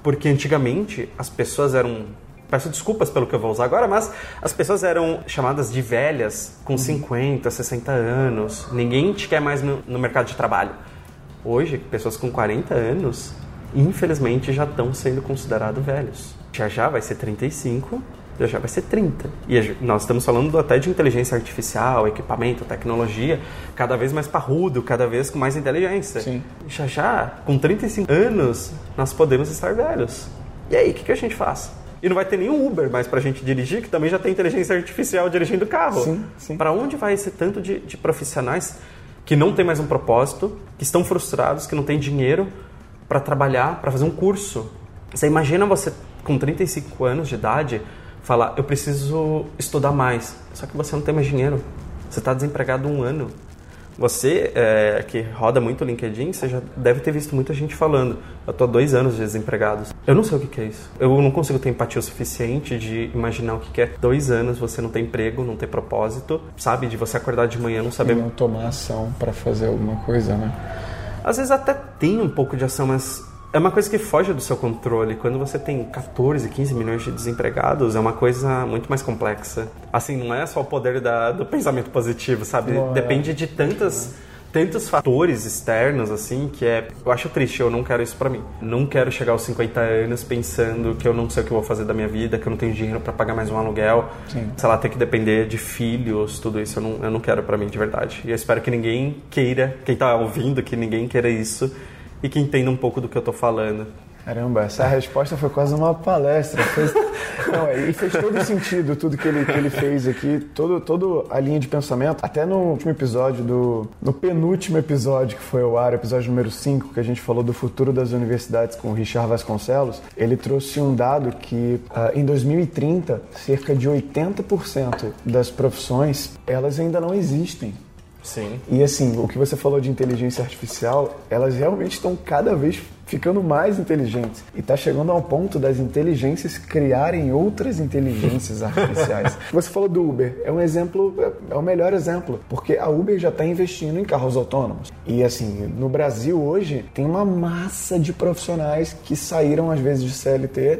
Porque antigamente as pessoas eram peço desculpas pelo que eu vou usar agora, mas as pessoas eram chamadas de velhas com 50, 60 anos. Ninguém te quer mais no, no mercado de trabalho. Hoje, pessoas com 40 anos, infelizmente, já estão sendo considerados velhos. Já já vai ser 35, já já vai ser 30. E nós estamos falando até de inteligência artificial, equipamento, tecnologia, cada vez mais parrudo, cada vez com mais inteligência. Sim. Já já, com 35 anos, nós podemos estar velhos. E aí, o que, que a gente faz? E não vai ter nenhum Uber mais para a gente dirigir, que também já tem inteligência artificial dirigindo o carro. Sim, sim. Para onde vai esse tanto de, de profissionais que não tem mais um propósito, que estão frustrados, que não têm dinheiro para trabalhar, para fazer um curso? Você imagina você com 35 anos de idade falar, eu preciso estudar mais. Só que você não tem mais dinheiro. Você está desempregado um ano. Você, é, que roda muito o LinkedIn, você já deve ter visto muita gente falando. Eu tô há dois anos de desempregado. Eu não sei o que, que é isso. Eu não consigo ter empatia o suficiente de imaginar o que, que é dois anos você não ter emprego, não ter propósito, sabe? De você acordar de manhã não saber. E não tomar ação para fazer alguma coisa, né? Às vezes até tem um pouco de ação, mas é uma coisa que foge do seu controle. Quando você tem 14, 15 milhões de desempregados, é uma coisa muito mais complexa. Assim, não é só o poder da, do pensamento positivo, sabe? Não, Depende é. de tantas. Tantos fatores externos, assim, que é. Eu acho triste, eu não quero isso para mim. Não quero chegar aos 50 anos pensando que eu não sei o que eu vou fazer da minha vida, que eu não tenho dinheiro para pagar mais um aluguel. Sim. Sei lá, ter que depender de filhos, tudo isso eu não, eu não quero para mim de verdade. E eu espero que ninguém queira, quem tá ouvindo, que ninguém queira isso e que entenda um pouco do que eu estou falando. Caramba, essa resposta foi quase uma palestra. Fez... [LAUGHS] Não, é, e fez todo sentido tudo que ele, que ele fez aqui, todo, todo a linha de pensamento. Até no último episódio, do, no penúltimo episódio que foi ao ar, episódio número 5, que a gente falou do futuro das universidades com o Richard Vasconcelos, ele trouxe um dado que uh, em 2030, cerca de 80% das profissões, elas ainda não existem. Sim. E assim, o que você falou de inteligência artificial, elas realmente estão cada vez ficando mais inteligentes. E está chegando ao ponto das inteligências criarem outras inteligências [LAUGHS] artificiais. você falou do Uber, é um exemplo, é o melhor exemplo, porque a Uber já está investindo em carros autônomos. E assim, no Brasil hoje tem uma massa de profissionais que saíram às vezes de CLT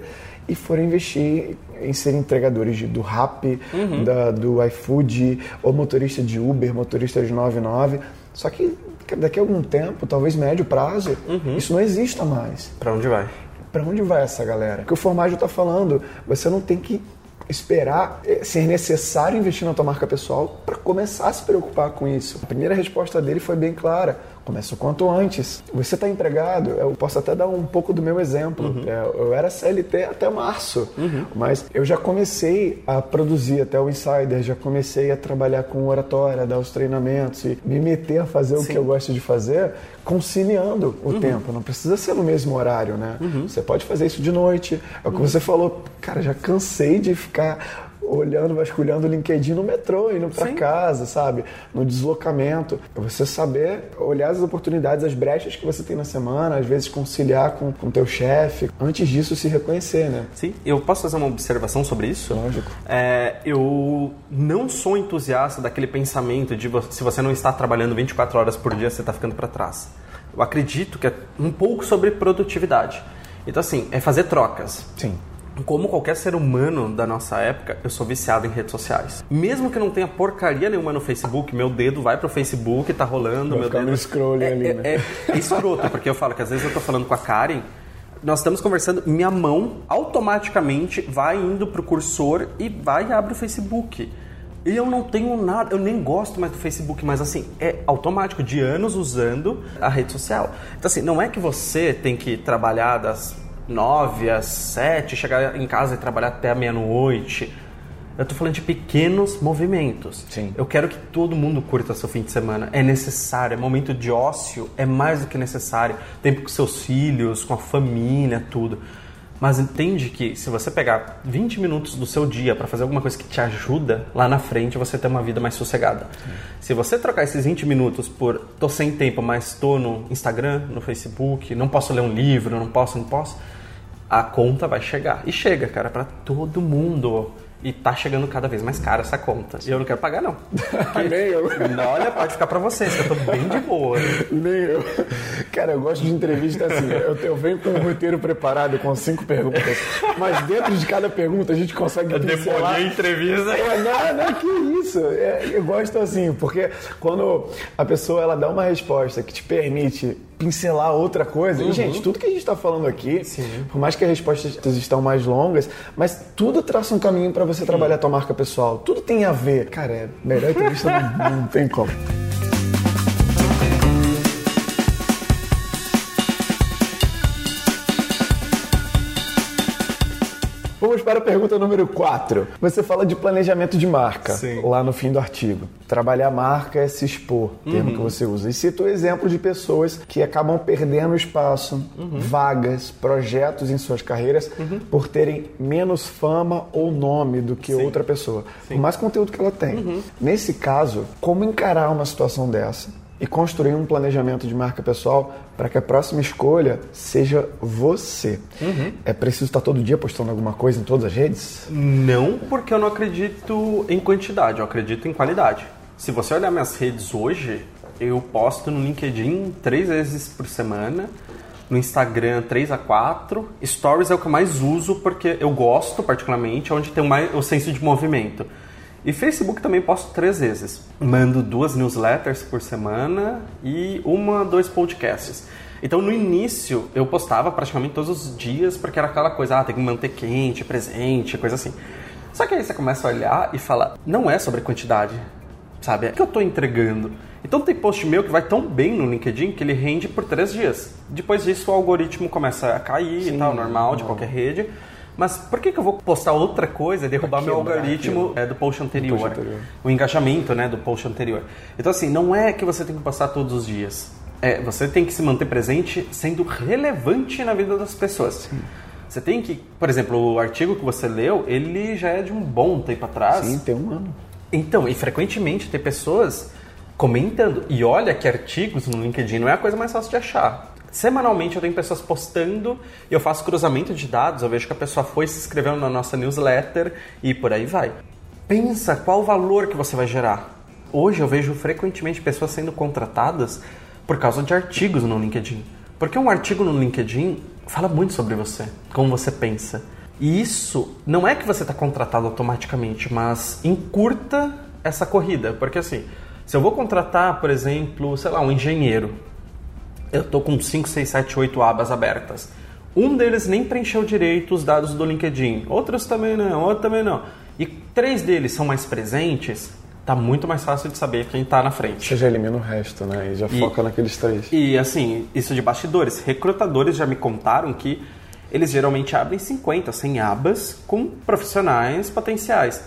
e foram investir em ser entregadores de, do Rap, uhum. da, do iFood, ou motorista de Uber, motorista de 99. Só que daqui a algum tempo, talvez médio prazo, uhum. isso não exista mais. Para onde vai? Para onde vai essa galera? O que o Formaggio está falando, você não tem que esperar eh, ser necessário investir na tua marca pessoal para começar a se preocupar com isso. A primeira resposta dele foi bem clara. Começa o quanto antes. Você está empregado, eu posso até dar um pouco do meu exemplo. Uhum. É, eu era CLT até março, uhum. mas eu já comecei a produzir até o Insider, já comecei a trabalhar com oratória, dar os treinamentos e me meter a fazer Sim. o que eu gosto de fazer, conciliando o uhum. tempo. Não precisa ser no mesmo horário, né? Uhum. Você pode fazer isso de noite. É o que uhum. você falou, cara, já cansei de ficar olhando, vasculhando o LinkedIn no metrô, indo para casa, sabe? No deslocamento. Você saber olhar as oportunidades, as brechas que você tem na semana, às vezes conciliar com o teu chefe. Antes disso, se reconhecer, né? Sim. Eu posso fazer uma observação sobre isso? Lógico. É, eu não sou entusiasta daquele pensamento de se você não está trabalhando 24 horas por dia, você está ficando para trás. Eu acredito que é um pouco sobre produtividade. Então, assim, é fazer trocas. Sim como qualquer ser humano da nossa época, eu sou viciado em redes sociais. Mesmo que não tenha porcaria nenhuma no Facebook, meu dedo vai pro Facebook, tá rolando, vai meu dedo. no scroll é, ali, é, né? É, é escroto, porque eu falo que às vezes eu tô falando com a Karen, nós estamos conversando, minha mão automaticamente vai indo pro cursor e vai e abre o Facebook. E eu não tenho nada, eu nem gosto mais do Facebook, mas assim, é automático, de anos usando a rede social. Então assim, não é que você tem que trabalhar das nove às sete, chegar em casa e trabalhar até a meia-noite. Eu tô falando de pequenos movimentos. Sim. Eu quero que todo mundo curta seu fim de semana. É necessário, é momento de ócio, é mais do que necessário. Tempo com seus filhos, com a família, tudo. Mas entende que se você pegar 20 minutos do seu dia para fazer alguma coisa que te ajuda, lá na frente você tem uma vida mais sossegada. Sim. Se você trocar esses 20 minutos por tô sem tempo, mas tô no Instagram, no Facebook, não posso ler um livro, não posso, não posso, a conta vai chegar. E chega, cara, para todo mundo. E tá chegando cada vez mais cara essa conta. E eu não quero pagar, não. [LAUGHS] Nem eu. Olha, pode ficar pra vocês, que eu tô bem de boa. Nem eu. Cara, eu gosto de entrevista assim. Eu, eu venho com um roteiro preparado com cinco perguntas. Mas dentro de cada pergunta a gente consegue eu pincelar... a entrevista. É, não, não, que isso. É, eu gosto assim, porque quando a pessoa ela dá uma resposta que te permite pincelar outra coisa. Uhum. E, gente, tudo que a gente está falando aqui, Sim. por mais que as respostas estão mais longas, mas tudo traça um caminho para você trabalhar a tua marca pessoal. Tudo tem a ver. Cara, é melhor entrevista não, [LAUGHS] não tem como. Para a pergunta número 4. Você fala de planejamento de marca Sim. lá no fim do artigo. Trabalhar a marca é se expor, termo uhum. que você usa. E cita o exemplo de pessoas que acabam perdendo espaço, uhum. vagas, projetos em suas carreiras uhum. por terem menos fama ou nome do que Sim. outra pessoa, Sim. por mais conteúdo que ela tem. Uhum. Nesse caso, como encarar uma situação dessa? E construir um planejamento de marca pessoal para que a próxima escolha seja você. Uhum. É preciso estar todo dia postando alguma coisa em todas as redes? Não, porque eu não acredito em quantidade, eu acredito em qualidade. Se você olhar minhas redes hoje, eu posto no LinkedIn três vezes por semana, no Instagram três a quatro. Stories é o que eu mais uso porque eu gosto particularmente, é onde tem mais o senso de movimento. E Facebook também posto três vezes. Mando duas newsletters por semana e uma, dois podcasts. Então no início eu postava praticamente todos os dias porque era aquela coisa, ah, tem que manter quente, presente, coisa assim. Só que aí você começa a olhar e fala, não é sobre quantidade, sabe? É que eu estou entregando. Então tem post meu que vai tão bem no LinkedIn que ele rende por três dias. Depois disso o algoritmo começa a cair Sim, e tal, normal de qualquer rede. Mas por que, que eu vou postar outra coisa e derrubar meu algoritmo é, do post anterior? do post anterior? O engajamento né, do post anterior. Então, assim, não é que você tem que postar todos os dias. É, você tem que se manter presente sendo relevante na vida das pessoas. Sim. Você tem que, por exemplo, o artigo que você leu, ele já é de um bom tempo atrás. Sim, tem um ano. Então, e frequentemente tem pessoas comentando. E olha que artigos no LinkedIn não é a coisa mais fácil de achar. Semanalmente eu tenho pessoas postando e eu faço cruzamento de dados, eu vejo que a pessoa foi se inscrevendo na nossa newsletter e por aí vai. Pensa qual o valor que você vai gerar. Hoje eu vejo frequentemente pessoas sendo contratadas por causa de artigos no LinkedIn. Porque um artigo no LinkedIn fala muito sobre você, como você pensa. E isso não é que você está contratado automaticamente, mas encurta essa corrida. Porque assim, se eu vou contratar, por exemplo, sei lá, um engenheiro, eu tô com 5, 6, 7, 8 abas abertas. Um deles nem preencheu direito os dados do LinkedIn, outros também não, outros também não. E três deles são mais presentes, tá muito mais fácil de saber quem tá na frente. Você já elimina o resto, né? E já e, foca naqueles três. E assim, isso de bastidores. Recrutadores já me contaram que eles geralmente abrem 50, 100 abas com profissionais potenciais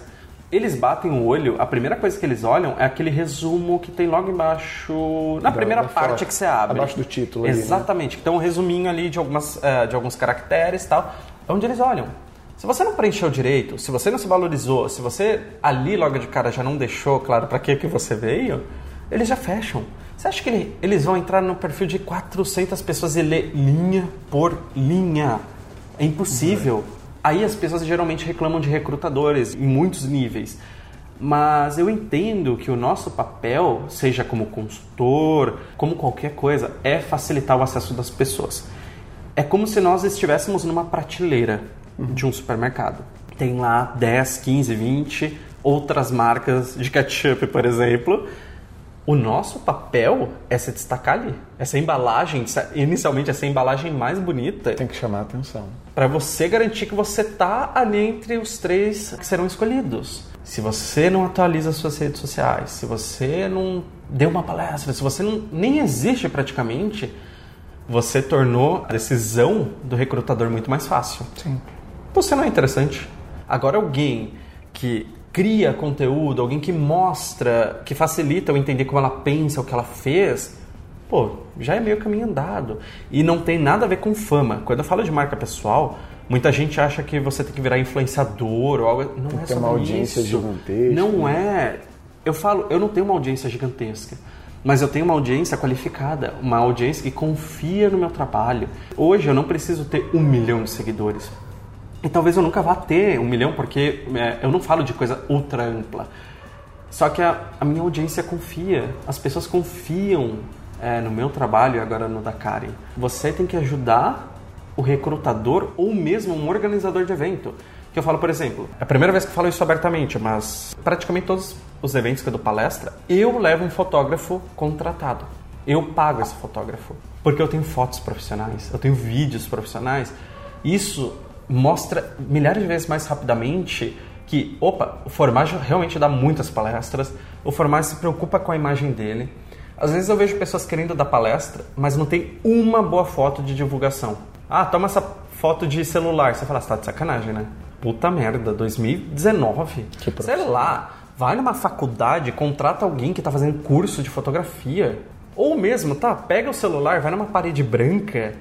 eles batem o olho, a primeira coisa que eles olham é aquele resumo que tem logo embaixo, na da, primeira da parte foto, que você abre. Abaixo do título. Exatamente, ali, né? que tem um resuminho ali de, algumas, uh, de alguns caracteres e tal. É onde eles olham. Se você não preencheu direito, se você não se valorizou, se você ali logo de cara já não deixou claro para que, que você veio, eles já fecham. Você acha que ele, eles vão entrar no perfil de 400 pessoas e ler linha por linha? É impossível. Uhum. Aí as pessoas geralmente reclamam de recrutadores em muitos níveis. Mas eu entendo que o nosso papel, seja como consultor, como qualquer coisa, é facilitar o acesso das pessoas. É como se nós estivéssemos numa prateleira de um supermercado. Tem lá 10, 15, 20 outras marcas de ketchup, por exemplo, o nosso papel é se destacar ali. Essa embalagem, inicialmente essa embalagem mais bonita. Tem que chamar a atenção. Para você garantir que você tá ali entre os três que serão escolhidos. se você não atualiza suas redes sociais, se você não deu uma palestra, se você não, nem existe praticamente, você tornou a decisão do recrutador muito mais fácil. Sim. Você não é interessante. Agora, alguém que cria conteúdo, alguém que mostra, que facilita eu entender como ela pensa, o que ela fez, pô, já é meio caminho andado. E não tem nada a ver com fama. Quando eu falo de marca pessoal, muita gente acha que você tem que virar influenciador ou algo. Não Tem é sobre uma audiência isso. gigantesca. Não é. Eu falo, eu não tenho uma audiência gigantesca. Mas eu tenho uma audiência qualificada, uma audiência que confia no meu trabalho. Hoje eu não preciso ter um milhão de seguidores. E talvez eu nunca vá ter um milhão, porque é, eu não falo de coisa ultra ampla. Só que a, a minha audiência confia, as pessoas confiam é, no meu trabalho e agora no da Karen. Você tem que ajudar o recrutador ou mesmo um organizador de evento. Que eu falo, por exemplo, é a primeira vez que eu falo isso abertamente, mas praticamente todos os eventos que eu dou palestra, eu levo um fotógrafo contratado. Eu pago esse fotógrafo. Porque eu tenho fotos profissionais, eu tenho vídeos profissionais. Isso mostra milhares de vezes mais rapidamente que, opa, o Formagem realmente dá muitas palestras, o Formagem se preocupa com a imagem dele. Às vezes eu vejo pessoas querendo dar palestra, mas não tem uma boa foto de divulgação. Ah, toma essa foto de celular. Você fala, você tá de sacanagem, né? Puta merda, 2019. Que Sei lá, vai numa faculdade, contrata alguém que tá fazendo curso de fotografia. Ou mesmo, tá, pega o celular, vai numa parede branca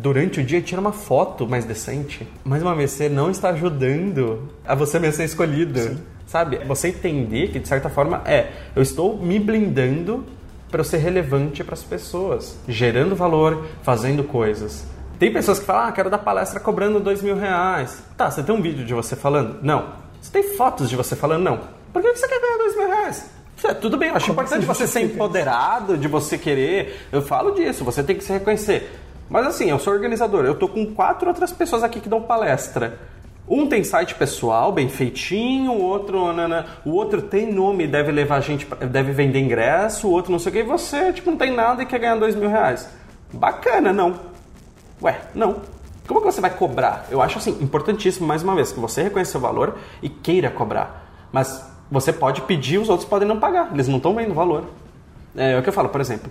durante o dia tira uma foto mais decente. Mais uma vez, você não está ajudando a você mesmo ser escolhido. Sabe? Você entender que, de certa forma, é, eu estou me blindando para eu ser relevante para as pessoas, gerando valor, fazendo coisas. Tem pessoas que falam, ah, quero dar palestra cobrando dois mil reais. Tá, você tem um vídeo de você falando? Não. Você tem fotos de você falando? Não. Por que você quer ganhar dois mil reais? É, Tudo bem, eu acho Como importante você você ser empoderado, de você querer. Eu falo disso, você tem que se reconhecer. Mas assim, eu sou organizador, eu tô com quatro outras pessoas aqui que dão palestra. Um tem site pessoal, bem feitinho, o outro, nanã, o outro tem nome, deve levar gente, deve vender ingresso, o outro não sei o que, e você, tipo, não tem nada e quer ganhar dois mil reais. Bacana, não. Ué, não. Como que você vai cobrar? Eu acho assim, importantíssimo, mais uma vez, que você reconheça o valor e queira cobrar. Mas você pode pedir, os outros podem não pagar, eles não estão vendo o valor. É, o que eu falo, por exemplo,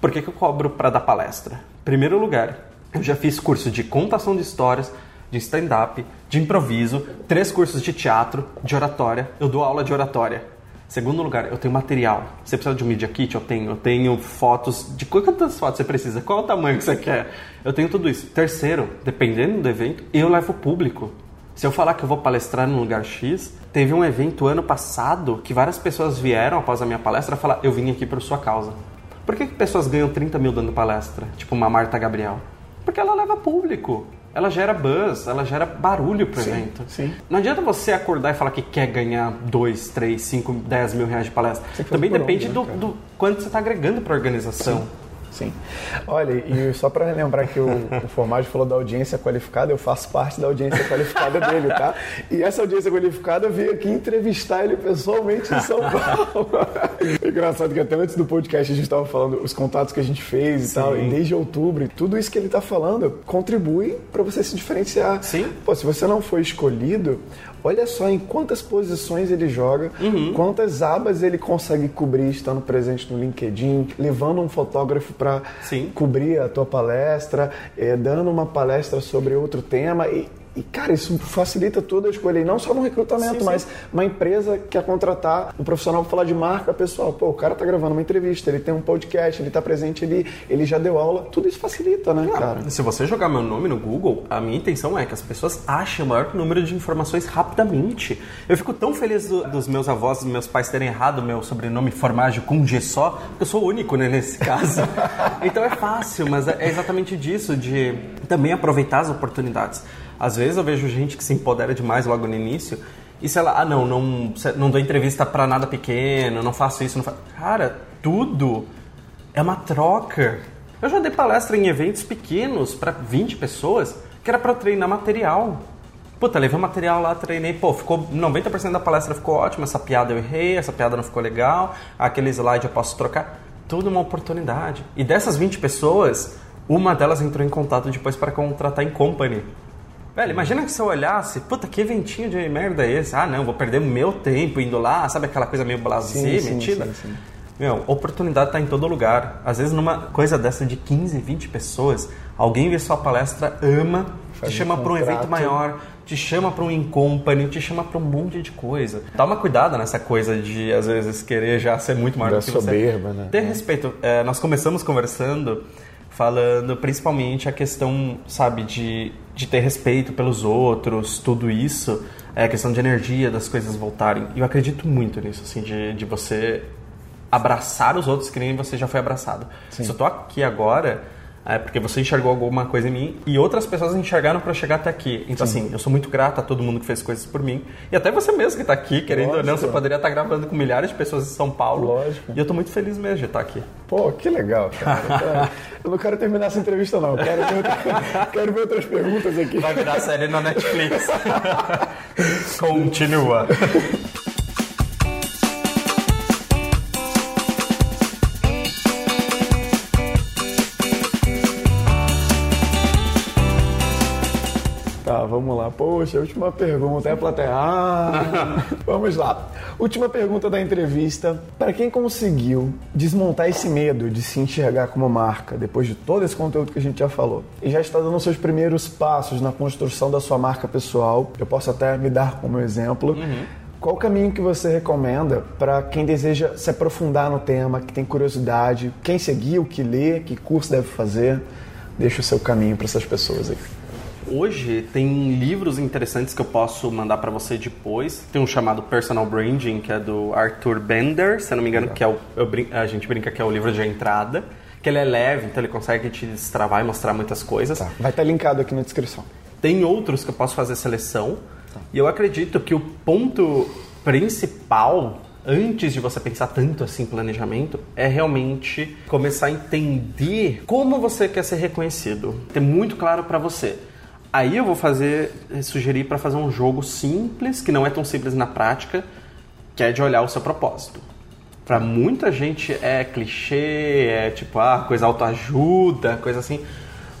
por que, que eu cobro para dar palestra? Primeiro lugar, eu já fiz curso de contação de histórias, de stand-up, de improviso, três cursos de teatro, de oratória, eu dou aula de oratória. Segundo lugar, eu tenho material. Você precisa de um media kit? Eu tenho. Eu tenho fotos. De quantas fotos você precisa? Qual o tamanho que você quer? Eu tenho tudo isso. Terceiro, dependendo do evento, eu levo o público. Se eu falar que eu vou palestrar num lugar X, teve um evento ano passado que várias pessoas vieram após a minha palestra falar: Eu vim aqui por sua causa. Por que, que pessoas ganham 30 mil dando palestra? Tipo uma Marta Gabriel. Porque ela leva público. Ela gera buzz, ela gera barulho pro Sim, evento. sim. Não adianta você acordar e falar que quer ganhar 2, 3, 5, 10 mil reais de palestra. Fazer Também depende onde, do, né, do quanto você está agregando para a organização. Sim. Olha, e só para lembrar que o, o Formagem falou da audiência qualificada, eu faço parte da audiência qualificada dele, tá? E essa audiência qualificada veio aqui entrevistar ele pessoalmente em São Paulo. [LAUGHS] Engraçado que até antes do podcast a gente estava falando os contatos que a gente fez e tal, e desde outubro, tudo isso que ele está falando contribui para você se diferenciar. Sim. Pô, se você não foi escolhido, olha só em quantas posições ele joga, Uhum. quantas abas ele consegue cobrir estando presente no LinkedIn, levando um fotógrafo para cobrir a tua palestra, eh, dando uma palestra sobre outro tema e, e, cara, isso facilita toda a escolha. E não só no recrutamento, Sim, sim. mas uma empresa quer contratar um profissional para falar de marca pessoal. Pô, o cara tá gravando uma entrevista, ele tem um podcast, ele tá presente, ele, ele já deu aula. Tudo isso facilita, né, cara? Se você jogar meu nome no Google, a minha intenção é que as pessoas achem o maior número de informações rapidamente. Eu fico tão feliz do- dos meus avós, dos meus pais terem errado meu sobrenome Formaggio com um G só, porque eu sou o único, né, nesse [LAUGHS] caso. então é fácil, mas é exatamente disso, de também aproveitar as oportunidades. Às vezes eu vejo gente que se empodera demais logo no início e sei lá, ah não, não, não dou entrevista pra nada pequeno, não faço isso, não faço... Cara, tudo é uma troca. Eu já dei palestra em eventos pequenos para 20 pessoas, que era para treinar material. Puta, levei o material lá, treinei, pô, ficou 90% da palestra ficou ótima, essa piada eu errei, essa piada não ficou legal, aquele slide eu posso trocar. Tudo uma oportunidade. E dessas 20 pessoas, uma delas entrou em contato depois para contratar em company. Velho, imagina que se eu olhasse, puta, que eventinho de merda é esse? Ah, não, vou perder meu tempo indo lá, sabe aquela coisa meio blasé, metida? Sim, sim. Meu, oportunidade tá em todo lugar. Às vezes numa coisa dessa de 15, 20 pessoas, alguém vê sua palestra, ama, Faz te chama um para um evento maior, te chama para um in-company, te chama para um monte de coisa. Dá uma cuidada nessa coisa de, às vezes, querer já ser muito maior da do que soberba, você. né? Ter respeito. É, nós começamos conversando falando principalmente a questão, sabe, de, de ter respeito pelos outros, tudo isso, é a questão de energia, das coisas voltarem. E eu acredito muito nisso, assim, de, de você abraçar os outros que nem você já foi abraçado. Sim. Se eu tô aqui agora é porque você enxergou alguma coisa em mim e outras pessoas enxergaram para chegar até aqui. Então, Sim. assim, eu sou muito grato a todo mundo que fez coisas por mim. E até você mesmo que está aqui, querendo Lógico. ou não, você poderia estar tá gravando com milhares de pessoas em São Paulo. Lógico. E eu estou muito feliz mesmo de estar tá aqui. Pô, que legal, cara. [LAUGHS] eu não quero terminar essa entrevista, não. Quero ver, outra... [LAUGHS] quero ver outras perguntas aqui. Vai virar série na Netflix. [LAUGHS] Continua. Vamos lá. Poxa, última pergunta. É a plateia. Ah, [LAUGHS] vamos lá. Última pergunta da entrevista. Para quem conseguiu desmontar esse medo de se enxergar como marca, depois de todo esse conteúdo que a gente já falou, e já está dando seus primeiros passos na construção da sua marca pessoal, eu posso até me dar como exemplo. Uhum. Qual o caminho que você recomenda para quem deseja se aprofundar no tema, que tem curiosidade, quem seguir, o que ler, que curso deve fazer? Deixa o seu caminho para essas pessoas aí. Hoje tem livros interessantes que eu posso mandar para você depois. Tem um chamado Personal Branding, que é do Arthur Bender, se eu não me engano, que é o, brin a gente brinca que é o livro de entrada. Que ele é leve, então ele consegue te destravar e mostrar muitas coisas. Tá. Vai estar tá linkado aqui na descrição. Tem outros que eu posso fazer seleção. Tá. E eu acredito que o ponto principal antes de você pensar tanto assim em planejamento, é realmente começar a entender como você quer ser reconhecido. Ter muito claro para você. Aí eu vou fazer, eh, sugerir para fazer um jogo simples, que não é tão simples na prática, que é de olhar o seu propósito. Para muita gente é clichê, é tipo, ah, coisa autoajuda, coisa assim.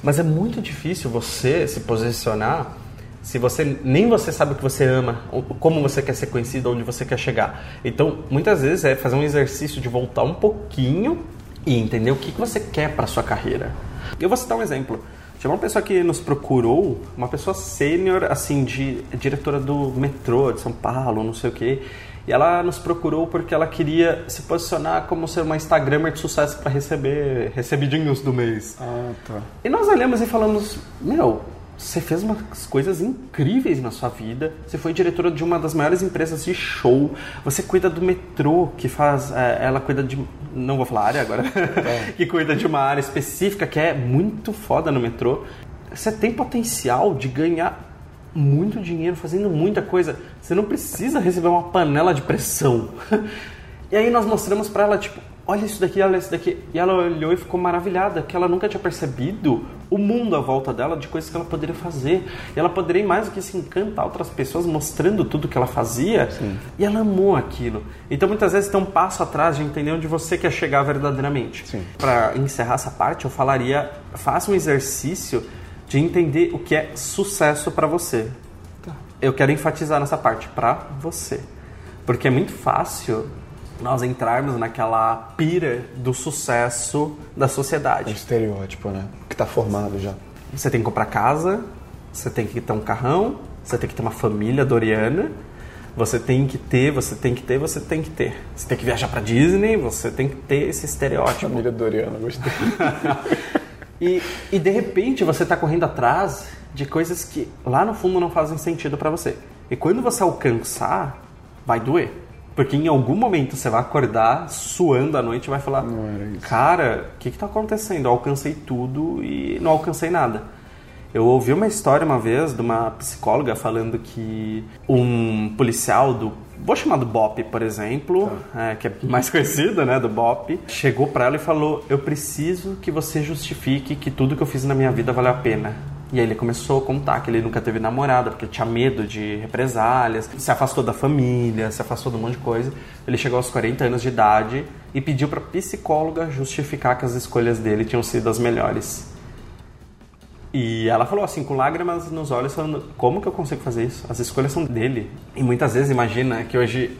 Mas é muito difícil você se posicionar se você nem você sabe o que você ama, como você quer ser conhecido, onde você quer chegar. Então, muitas vezes é fazer um exercício de voltar um pouquinho e entender o que você quer para sua carreira. Eu vou citar um exemplo. Tinha uma pessoa que nos procurou, uma pessoa sênior, assim, de diretora do metrô de São Paulo, não sei o quê. E ela nos procurou porque ela queria se posicionar como ser uma Instagramer de sucesso para receber recebidinhos do mês. Ah, tá. E nós olhamos e falamos, meu, você fez umas coisas incríveis na sua vida. Você foi diretora de uma das maiores empresas de show. Você cuida do metrô, que faz. É, ela cuida de. Não vou falar área agora. É. [LAUGHS] que cuida de uma área específica que é muito foda no metrô. Você tem potencial de ganhar muito dinheiro fazendo muita coisa. Você não precisa receber uma panela de pressão. [LAUGHS] e aí nós mostramos para ela, tipo, olha isso daqui, olha isso daqui. E ela olhou e ficou maravilhada, que ela nunca tinha percebido o mundo à volta dela de coisas que ela poderia fazer. E ela poderia mais do que se encantar outras pessoas mostrando tudo que ela fazia. Sim. E ela amou aquilo. Então muitas vezes tem um passo atrás de entender onde você quer chegar verdadeiramente. Para encerrar essa parte, eu falaria, faça um exercício de entender o que é sucesso para você. Tá. Eu quero enfatizar nessa parte, para você. Porque é muito fácil nós entrarmos naquela pira do sucesso da sociedade. É um estereótipo, né? Que está formado já. Você tem que comprar casa, você tem que ter um carrão, você tem que ter uma família doriana, você tem que ter, você tem que ter, você tem que ter. Você tem que viajar para Disney, você tem que ter esse estereótipo. Família doriana, gostei. [LAUGHS] e, e de repente você está correndo atrás de coisas que lá no fundo não fazem sentido para você. E quando você alcançar, vai doer. Porque em algum momento você vai acordar suando à noite e vai falar: Cara, o que está acontecendo? Eu alcancei tudo e não alcancei nada. Eu ouvi uma história uma vez de uma psicóloga falando que um policial do. Vou chamar do BOP, por exemplo, tá. é, que é mais conhecido, né, do BOP, chegou para ela e falou: Eu preciso que você justifique que tudo que eu fiz na minha vida valeu a pena. E aí ele começou a contar que ele nunca teve namorada, porque tinha medo de represálias, se afastou da família, se afastou de um monte de coisa. Ele chegou aos 40 anos de idade e pediu para psicóloga justificar que as escolhas dele tinham sido as melhores. E ela falou assim, com lágrimas nos olhos, falando: como que eu consigo fazer isso? As escolhas são dele. E muitas vezes, imagina que hoje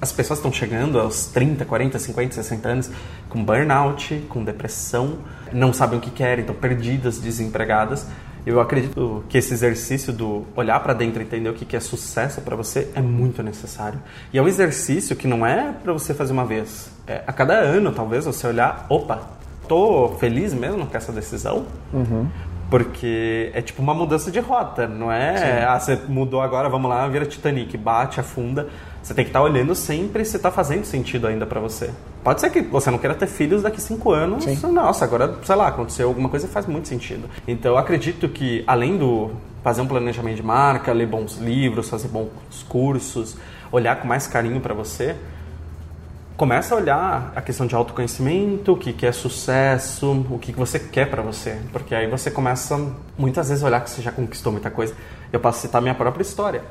as pessoas estão chegando aos 30, 40, 50, 60 anos com burnout, com depressão, não sabem o que querem, estão perdidas, desempregadas. Eu acredito que esse exercício do olhar para dentro e entender o que é sucesso para você é muito necessário. E é um exercício que não é para você fazer uma vez. É a cada ano, talvez, você olhar, opa, tô feliz mesmo com essa decisão? Uhum. Porque é tipo uma mudança de rota, não é? Sim. Ah, você mudou agora, vamos lá, vira Titanic, bate, afunda. Você tem que estar tá olhando sempre se está fazendo sentido ainda para você. Pode ser que você não queira ter filhos daqui cinco anos. Sim. Nossa, agora, sei lá, aconteceu alguma coisa e faz muito sentido. Então, eu acredito que, além do fazer um planejamento de marca, ler bons livros, fazer bons cursos, olhar com mais carinho para você, começa a olhar a questão de autoconhecimento, o que, que é sucesso, o que, que você quer para você. Porque aí você começa, muitas vezes, a olhar que você já conquistou muita coisa. Eu posso citar minha própria história.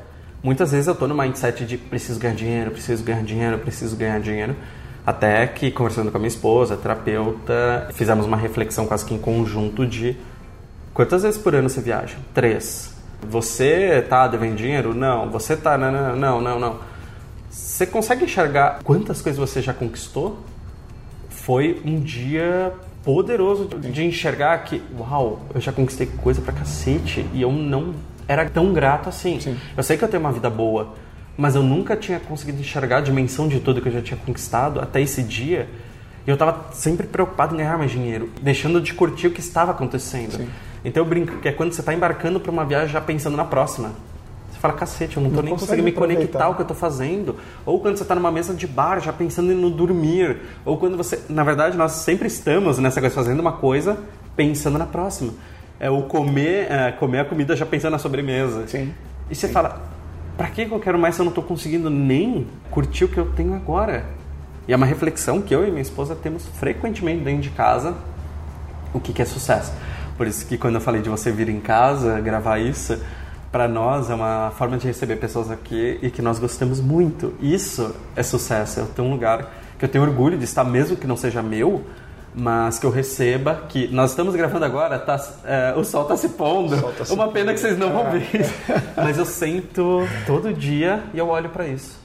Muitas vezes eu estou no mindset de preciso ganhar dinheiro, preciso ganhar dinheiro, preciso ganhar dinheiro. Até que, conversando com a minha esposa, terapeuta, fizemos uma reflexão quase que em conjunto de quantas vezes por ano você viaja? Três. Você tá devendo dinheiro? Não. Você tá. Não, não, não, não. Você consegue enxergar quantas coisas você já conquistou? Foi um dia poderoso de enxergar que, uau, eu já conquistei coisa pra cacete e eu não era tão grato assim. Sim. Eu sei que eu tenho uma vida boa, mas eu nunca tinha conseguido enxergar a dimensão de tudo que eu já tinha conquistado até esse dia. E eu estava sempre preocupado em ganhar mais dinheiro, deixando de curtir o que estava acontecendo. Sim. Então eu brinco que é quando você está embarcando para uma viagem já pensando na próxima. Você fala, cacete, eu não estou nem conseguindo me conectar ao que eu estou fazendo. Ou quando você está numa mesa de bar já pensando no dormir. Ou quando você. Na verdade, nós sempre estamos nessa coisa fazendo uma coisa pensando na próxima é o comer, é, comer a comida já pensando na sobremesa. Sim. E você Sim. fala, para que eu quero mais se eu não estou conseguindo nem curtir o que eu tenho agora? E é uma reflexão que eu e minha esposa temos frequentemente dentro de casa, o que, que é sucesso. Por isso que quando eu falei de você vir em casa, gravar isso, para nós é uma forma de receber pessoas aqui e que nós gostamos muito. Isso é sucesso, é ter um lugar que eu tenho orgulho de estar, mesmo que não seja meu, mas que eu receba que nós estamos gravando agora, tá, é, o sol está se pondo. Tá se Uma pena pondo. que vocês não vão ver. [LAUGHS] mas eu sinto todo dia e eu olho para isso.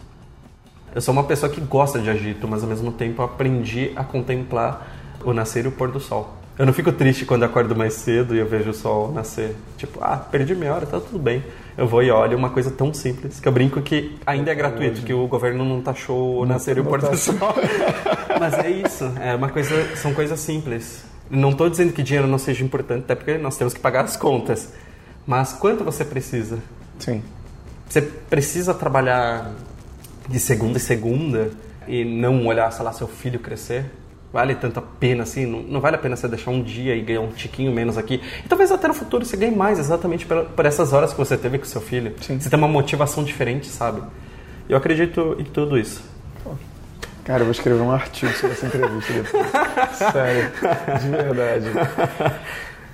Eu sou uma pessoa que gosta de agito, mas ao mesmo tempo aprendi a contemplar o nascer e o pôr do sol. Eu não fico triste quando acordo mais cedo e eu vejo o sol nascer. Tipo, ah, perdi meia hora, tá tudo bem eu vou e olho uma coisa tão simples que eu brinco que ainda é gratuito, que o governo não taxou o nascer e o pôr do sol. [LAUGHS] Mas é isso, é uma coisa, são coisas simples. Não estou dizendo que dinheiro não seja importante, até porque nós temos que pagar as contas. Mas quanto você precisa? Sim. Você precisa trabalhar de segunda em segunda e não olhar, sei lá, seu filho crescer? Vale tanto a pena assim? Não, não, vale a pena você deixar um dia e ganhar um tiquinho menos aqui. E talvez até no futuro você ganhe mais, exatamente por, por essas horas que você teve com seu filho. Sim. Você tem uma motivação diferente, sabe? Eu acredito em tudo isso. Cara, eu vou escrever um artigo sobre essa entrevista depois. [LAUGHS] Sério, de verdade.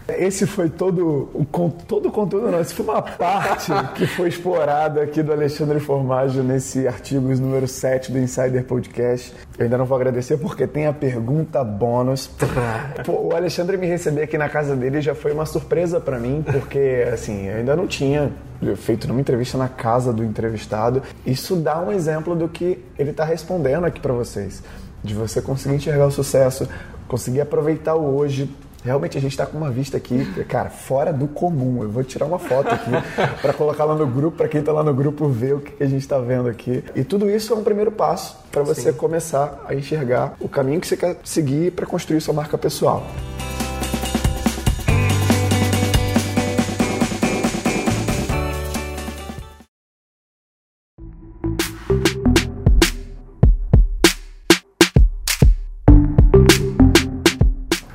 Esse foi todo o, todo o conteúdo, não. Esse foi uma parte [LAUGHS] que foi explorada aqui do Alexandre Formaggio nesse artigo número 7 do Insider Podcast. Eu ainda não vou agradecer porque tem a pergunta bônus. [LAUGHS] Pô, o Alexandre me receber aqui na casa dele já foi uma surpresa para mim, porque assim, eu ainda não tinha feito numa entrevista na casa do entrevistado. Isso dá um exemplo do que ele está respondendo aqui para vocês. De você conseguir enxergar o sucesso, conseguir aproveitar o hoje, Realmente a gente está com uma vista aqui, cara, fora do comum. Eu vou tirar uma foto aqui [LAUGHS] para colocar lá no grupo, para quem está lá no grupo ver o que a gente está vendo aqui. E tudo isso é um primeiro passo para você Sim. começar a enxergar o caminho que você quer seguir para construir sua marca pessoal.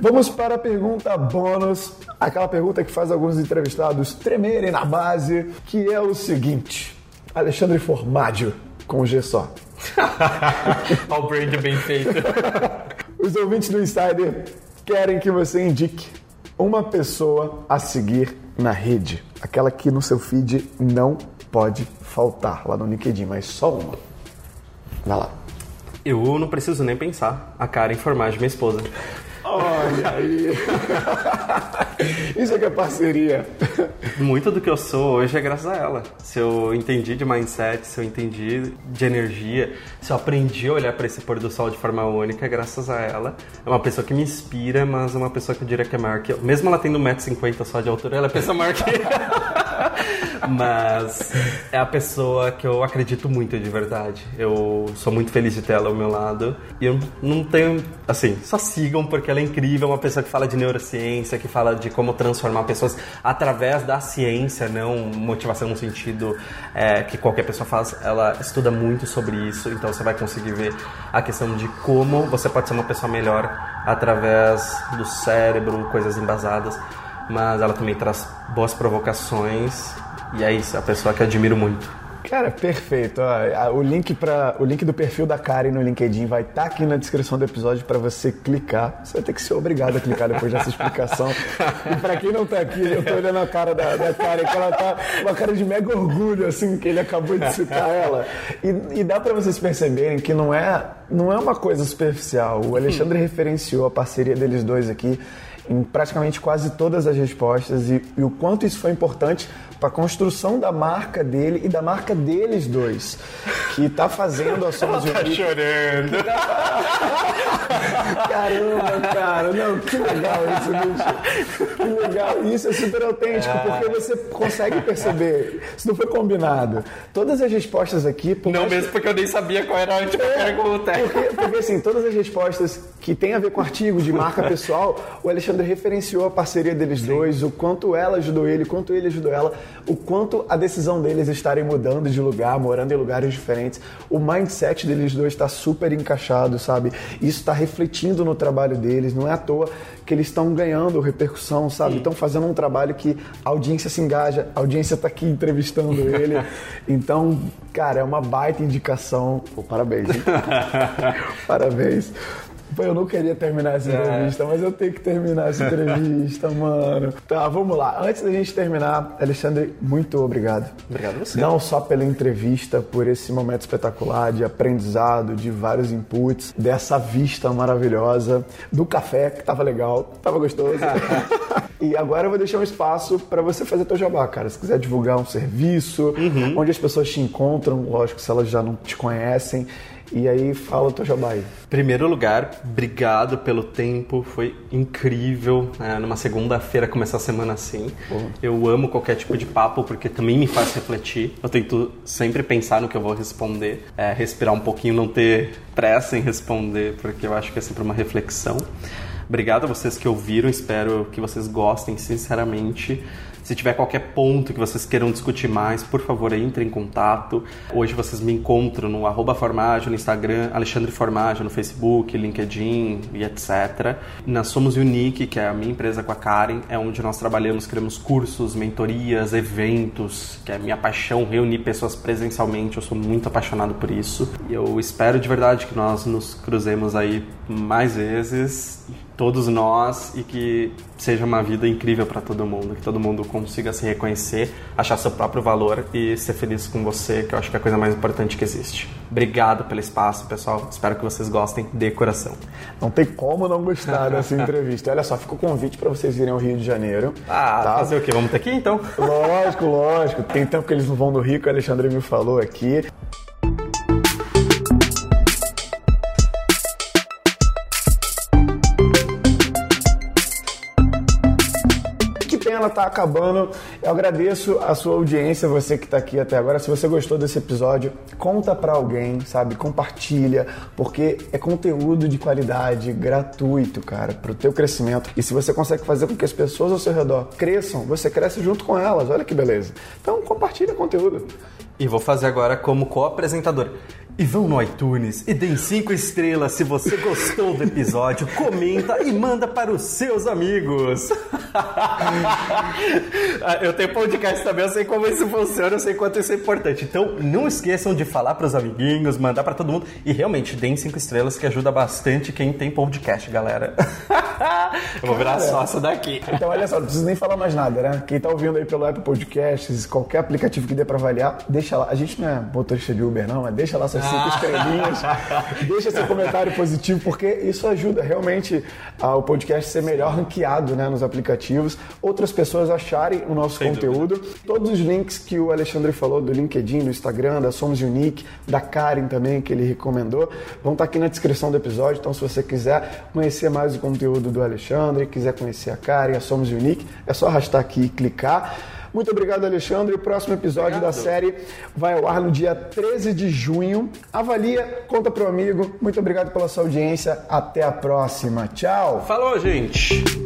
Vamos para a pergunta bônus, aquela pergunta que faz alguns entrevistados tremerem na base, que é o seguinte: Alexandre Formaggio, com G só. [LAUGHS] Olha o brand bem feito. [LAUGHS] Os ouvintes do Insider querem que você indique uma pessoa a seguir na rede, aquela que no seu feed não pode faltar lá no LinkedIn, mas só uma. Vai lá. Eu não preciso nem pensar. A Karen Formagem, minha esposa. Olha aí. [LAUGHS] Isso é que é parceria. Muito do que eu sou hoje é graças a ela. Se eu entendi de mindset, se eu entendi de energia, se eu aprendi a olhar para esse pôr do sol de forma única, é graças a ela. É uma pessoa que me inspira, mas é uma pessoa que eu diria que é maior que eu. Mesmo ela tendo 1,50m só de altura, ela é pessoa maior que eu. [LAUGHS] mas é a pessoa que eu acredito muito de verdade. Eu sou muito feliz de ter ela ao meu lado. E eu não tenho. Assim, só sigam porque ela é incrível. É uma pessoa que fala de neurociência, que fala de como transformar pessoas através da ciência, não motivação no sentido é, que qualquer pessoa faz. Ela estuda muito sobre isso, então você vai conseguir ver a questão de como você pode ser uma pessoa melhor através do cérebro, coisas embasadas. Mas ela também traz boas provocações e é isso, é a pessoa que eu admiro muito. Cara, perfeito. o link para o link do perfil da Karen no LinkedIn vai estar tá aqui na descrição do episódio para você clicar. Você vai ter que ser obrigado a clicar depois dessa explicação. E para quem não está aqui, eu estou olhando a cara da, da Karen, que ela tá uma cara de mega orgulho assim que ele acabou de citar ela. E, e dá para vocês perceberem que não é não é uma coisa superficial. O Alexandre referenciou a parceria deles dois aqui em praticamente quase todas as respostas e, e o quanto isso foi importante para a construção da marca dele e da marca deles dois, que está fazendo a Somos Ela tá chorando. [LAUGHS] Caramba, cara, não, que legal isso, bicho. Que legal. Isso é super autêntico, é. porque você consegue perceber. Isso não foi combinado. Todas as respostas aqui. Não, mais... mesmo porque eu nem sabia qual era a última é, pergunta. Porque, porque, assim, todas as respostas que tem a ver com artigo de marca pessoal, o Alexandre referenciou a parceria deles Sim. dois, o quanto ela ajudou ele, o quanto ele ajudou ela o quanto a decisão deles estarem mudando de lugar, morando em lugares diferentes, o mindset deles dois está super encaixado, sabe? Isso está refletindo no trabalho deles, não é à toa que eles estão ganhando repercussão, sabe? Estão fazendo um trabalho que a audiência se engaja, a audiência está aqui entrevistando [LAUGHS] ele. Então, cara, é uma baita indicação. Pô, parabéns. [LAUGHS] parabéns. Pô, eu não queria terminar essa é. entrevista, é. mas eu tenho que terminar essa entrevista, [LAUGHS] mano. Tá, vamos lá. Antes da gente terminar, Alexandre, muito obrigado. Obrigado a você. Não só pela entrevista, por esse momento espetacular de aprendizado, de vários inputs, dessa vista maravilhosa, do café, que tava legal, tava gostoso. [LAUGHS] e agora eu vou deixar um espaço para você fazer teu jabá, cara. Se quiser divulgar um serviço, uhum. onde as pessoas te encontram, lógico, se elas já não te conhecem. E aí, fala o teu jabá aí. Primeiro lugar, obrigado pelo tempo, foi incrível. É, numa segunda-feira começar a semana assim. Uhum. Eu amo qualquer tipo de papo porque também me faz refletir. Eu tento sempre pensar no que eu vou responder, é, respirar um pouquinho, não ter pressa em responder, porque eu acho que é sempre uma reflexão. Obrigado a vocês que ouviram, espero que vocês gostem sinceramente. Se tiver qualquer ponto que vocês queiram discutir mais, por favor, entre em contato. Hoje vocês me encontram no arroba Formagem no Instagram, Alexandre Formagem no Facebook, LinkedIn e etc. Na Somos Unique, que é a minha empresa com a Karen, é onde nós trabalhamos, criamos cursos, mentorias, eventos, que é a minha paixão, reunir pessoas presencialmente. Eu sou muito apaixonado por isso. E eu espero de verdade que nós nos cruzemos aí mais vezes todos nós e que seja uma vida incrível para todo mundo, que todo mundo consiga se reconhecer, achar seu próprio valor e ser feliz com você, que eu acho que é a coisa mais importante que existe. Obrigado pelo espaço, pessoal. Espero que vocês gostem de coração. Não tem como não gostar dessa [LAUGHS] entrevista. Olha só, fica o convite para vocês irem ao Rio de Janeiro. Ah, tá? fazer o quê? Vamos ter aqui então? Lógico, lógico. Tem tempo que eles não vão no Rio, que o Alexandre me falou aqui. Ela está acabando. Eu agradeço a sua audiência, você que está aqui até agora. Se você gostou desse episódio, conta para alguém, sabe? Compartilha, porque é conteúdo de qualidade, gratuito, cara, para o teu crescimento. E se você consegue fazer com que as pessoas ao seu redor cresçam, você cresce junto com elas. Olha que beleza. Então, compartilha conteúdo. E vou fazer agora como co-apresentador. E vão no iTunes e deem cinco estrelas se você gostou do episódio, comenta e manda para os seus amigos. [LAUGHS] eu tenho podcast também, eu sei como isso funciona, eu sei quanto isso é importante. Então não esqueçam de falar para os amiguinhos, mandar para todo mundo e realmente deem cinco estrelas que ajuda bastante quem tem podcast, galera. [LAUGHS] eu vou virar sócio daqui. Então olha só, não preciso nem falar mais nada, né? Quem tá ouvindo aí pelo Apple Podcasts, qualquer aplicativo que dê para avaliar, deixa lá. A gente não é motorista de Uber não, mas deixa lá suas cinco estrelinhas. [LAUGHS] Deixa seu comentário positivo, porque isso ajuda realmente ao podcast ser melhor ranqueado né, nos aplicativos. Outras pessoas acharem o nosso Sem conteúdo. Dúvida. Todos os links que o Alexandre falou do LinkedIn, do Instagram, da Somos Unique, da Karen também, que ele recomendou, vão estar aqui na descrição do episódio. Então, se você quiser conhecer mais o conteúdo do Alexandre, quiser conhecer a Karen, a Somos Unique, é só arrastar aqui e clicar. Muito obrigado, Alexandre. O próximo episódio obrigado. da série vai ao ar no dia 13 de junho. Avalia, conta pro amigo. Muito obrigado pela sua audiência. Até a próxima. Tchau. Falou, gente.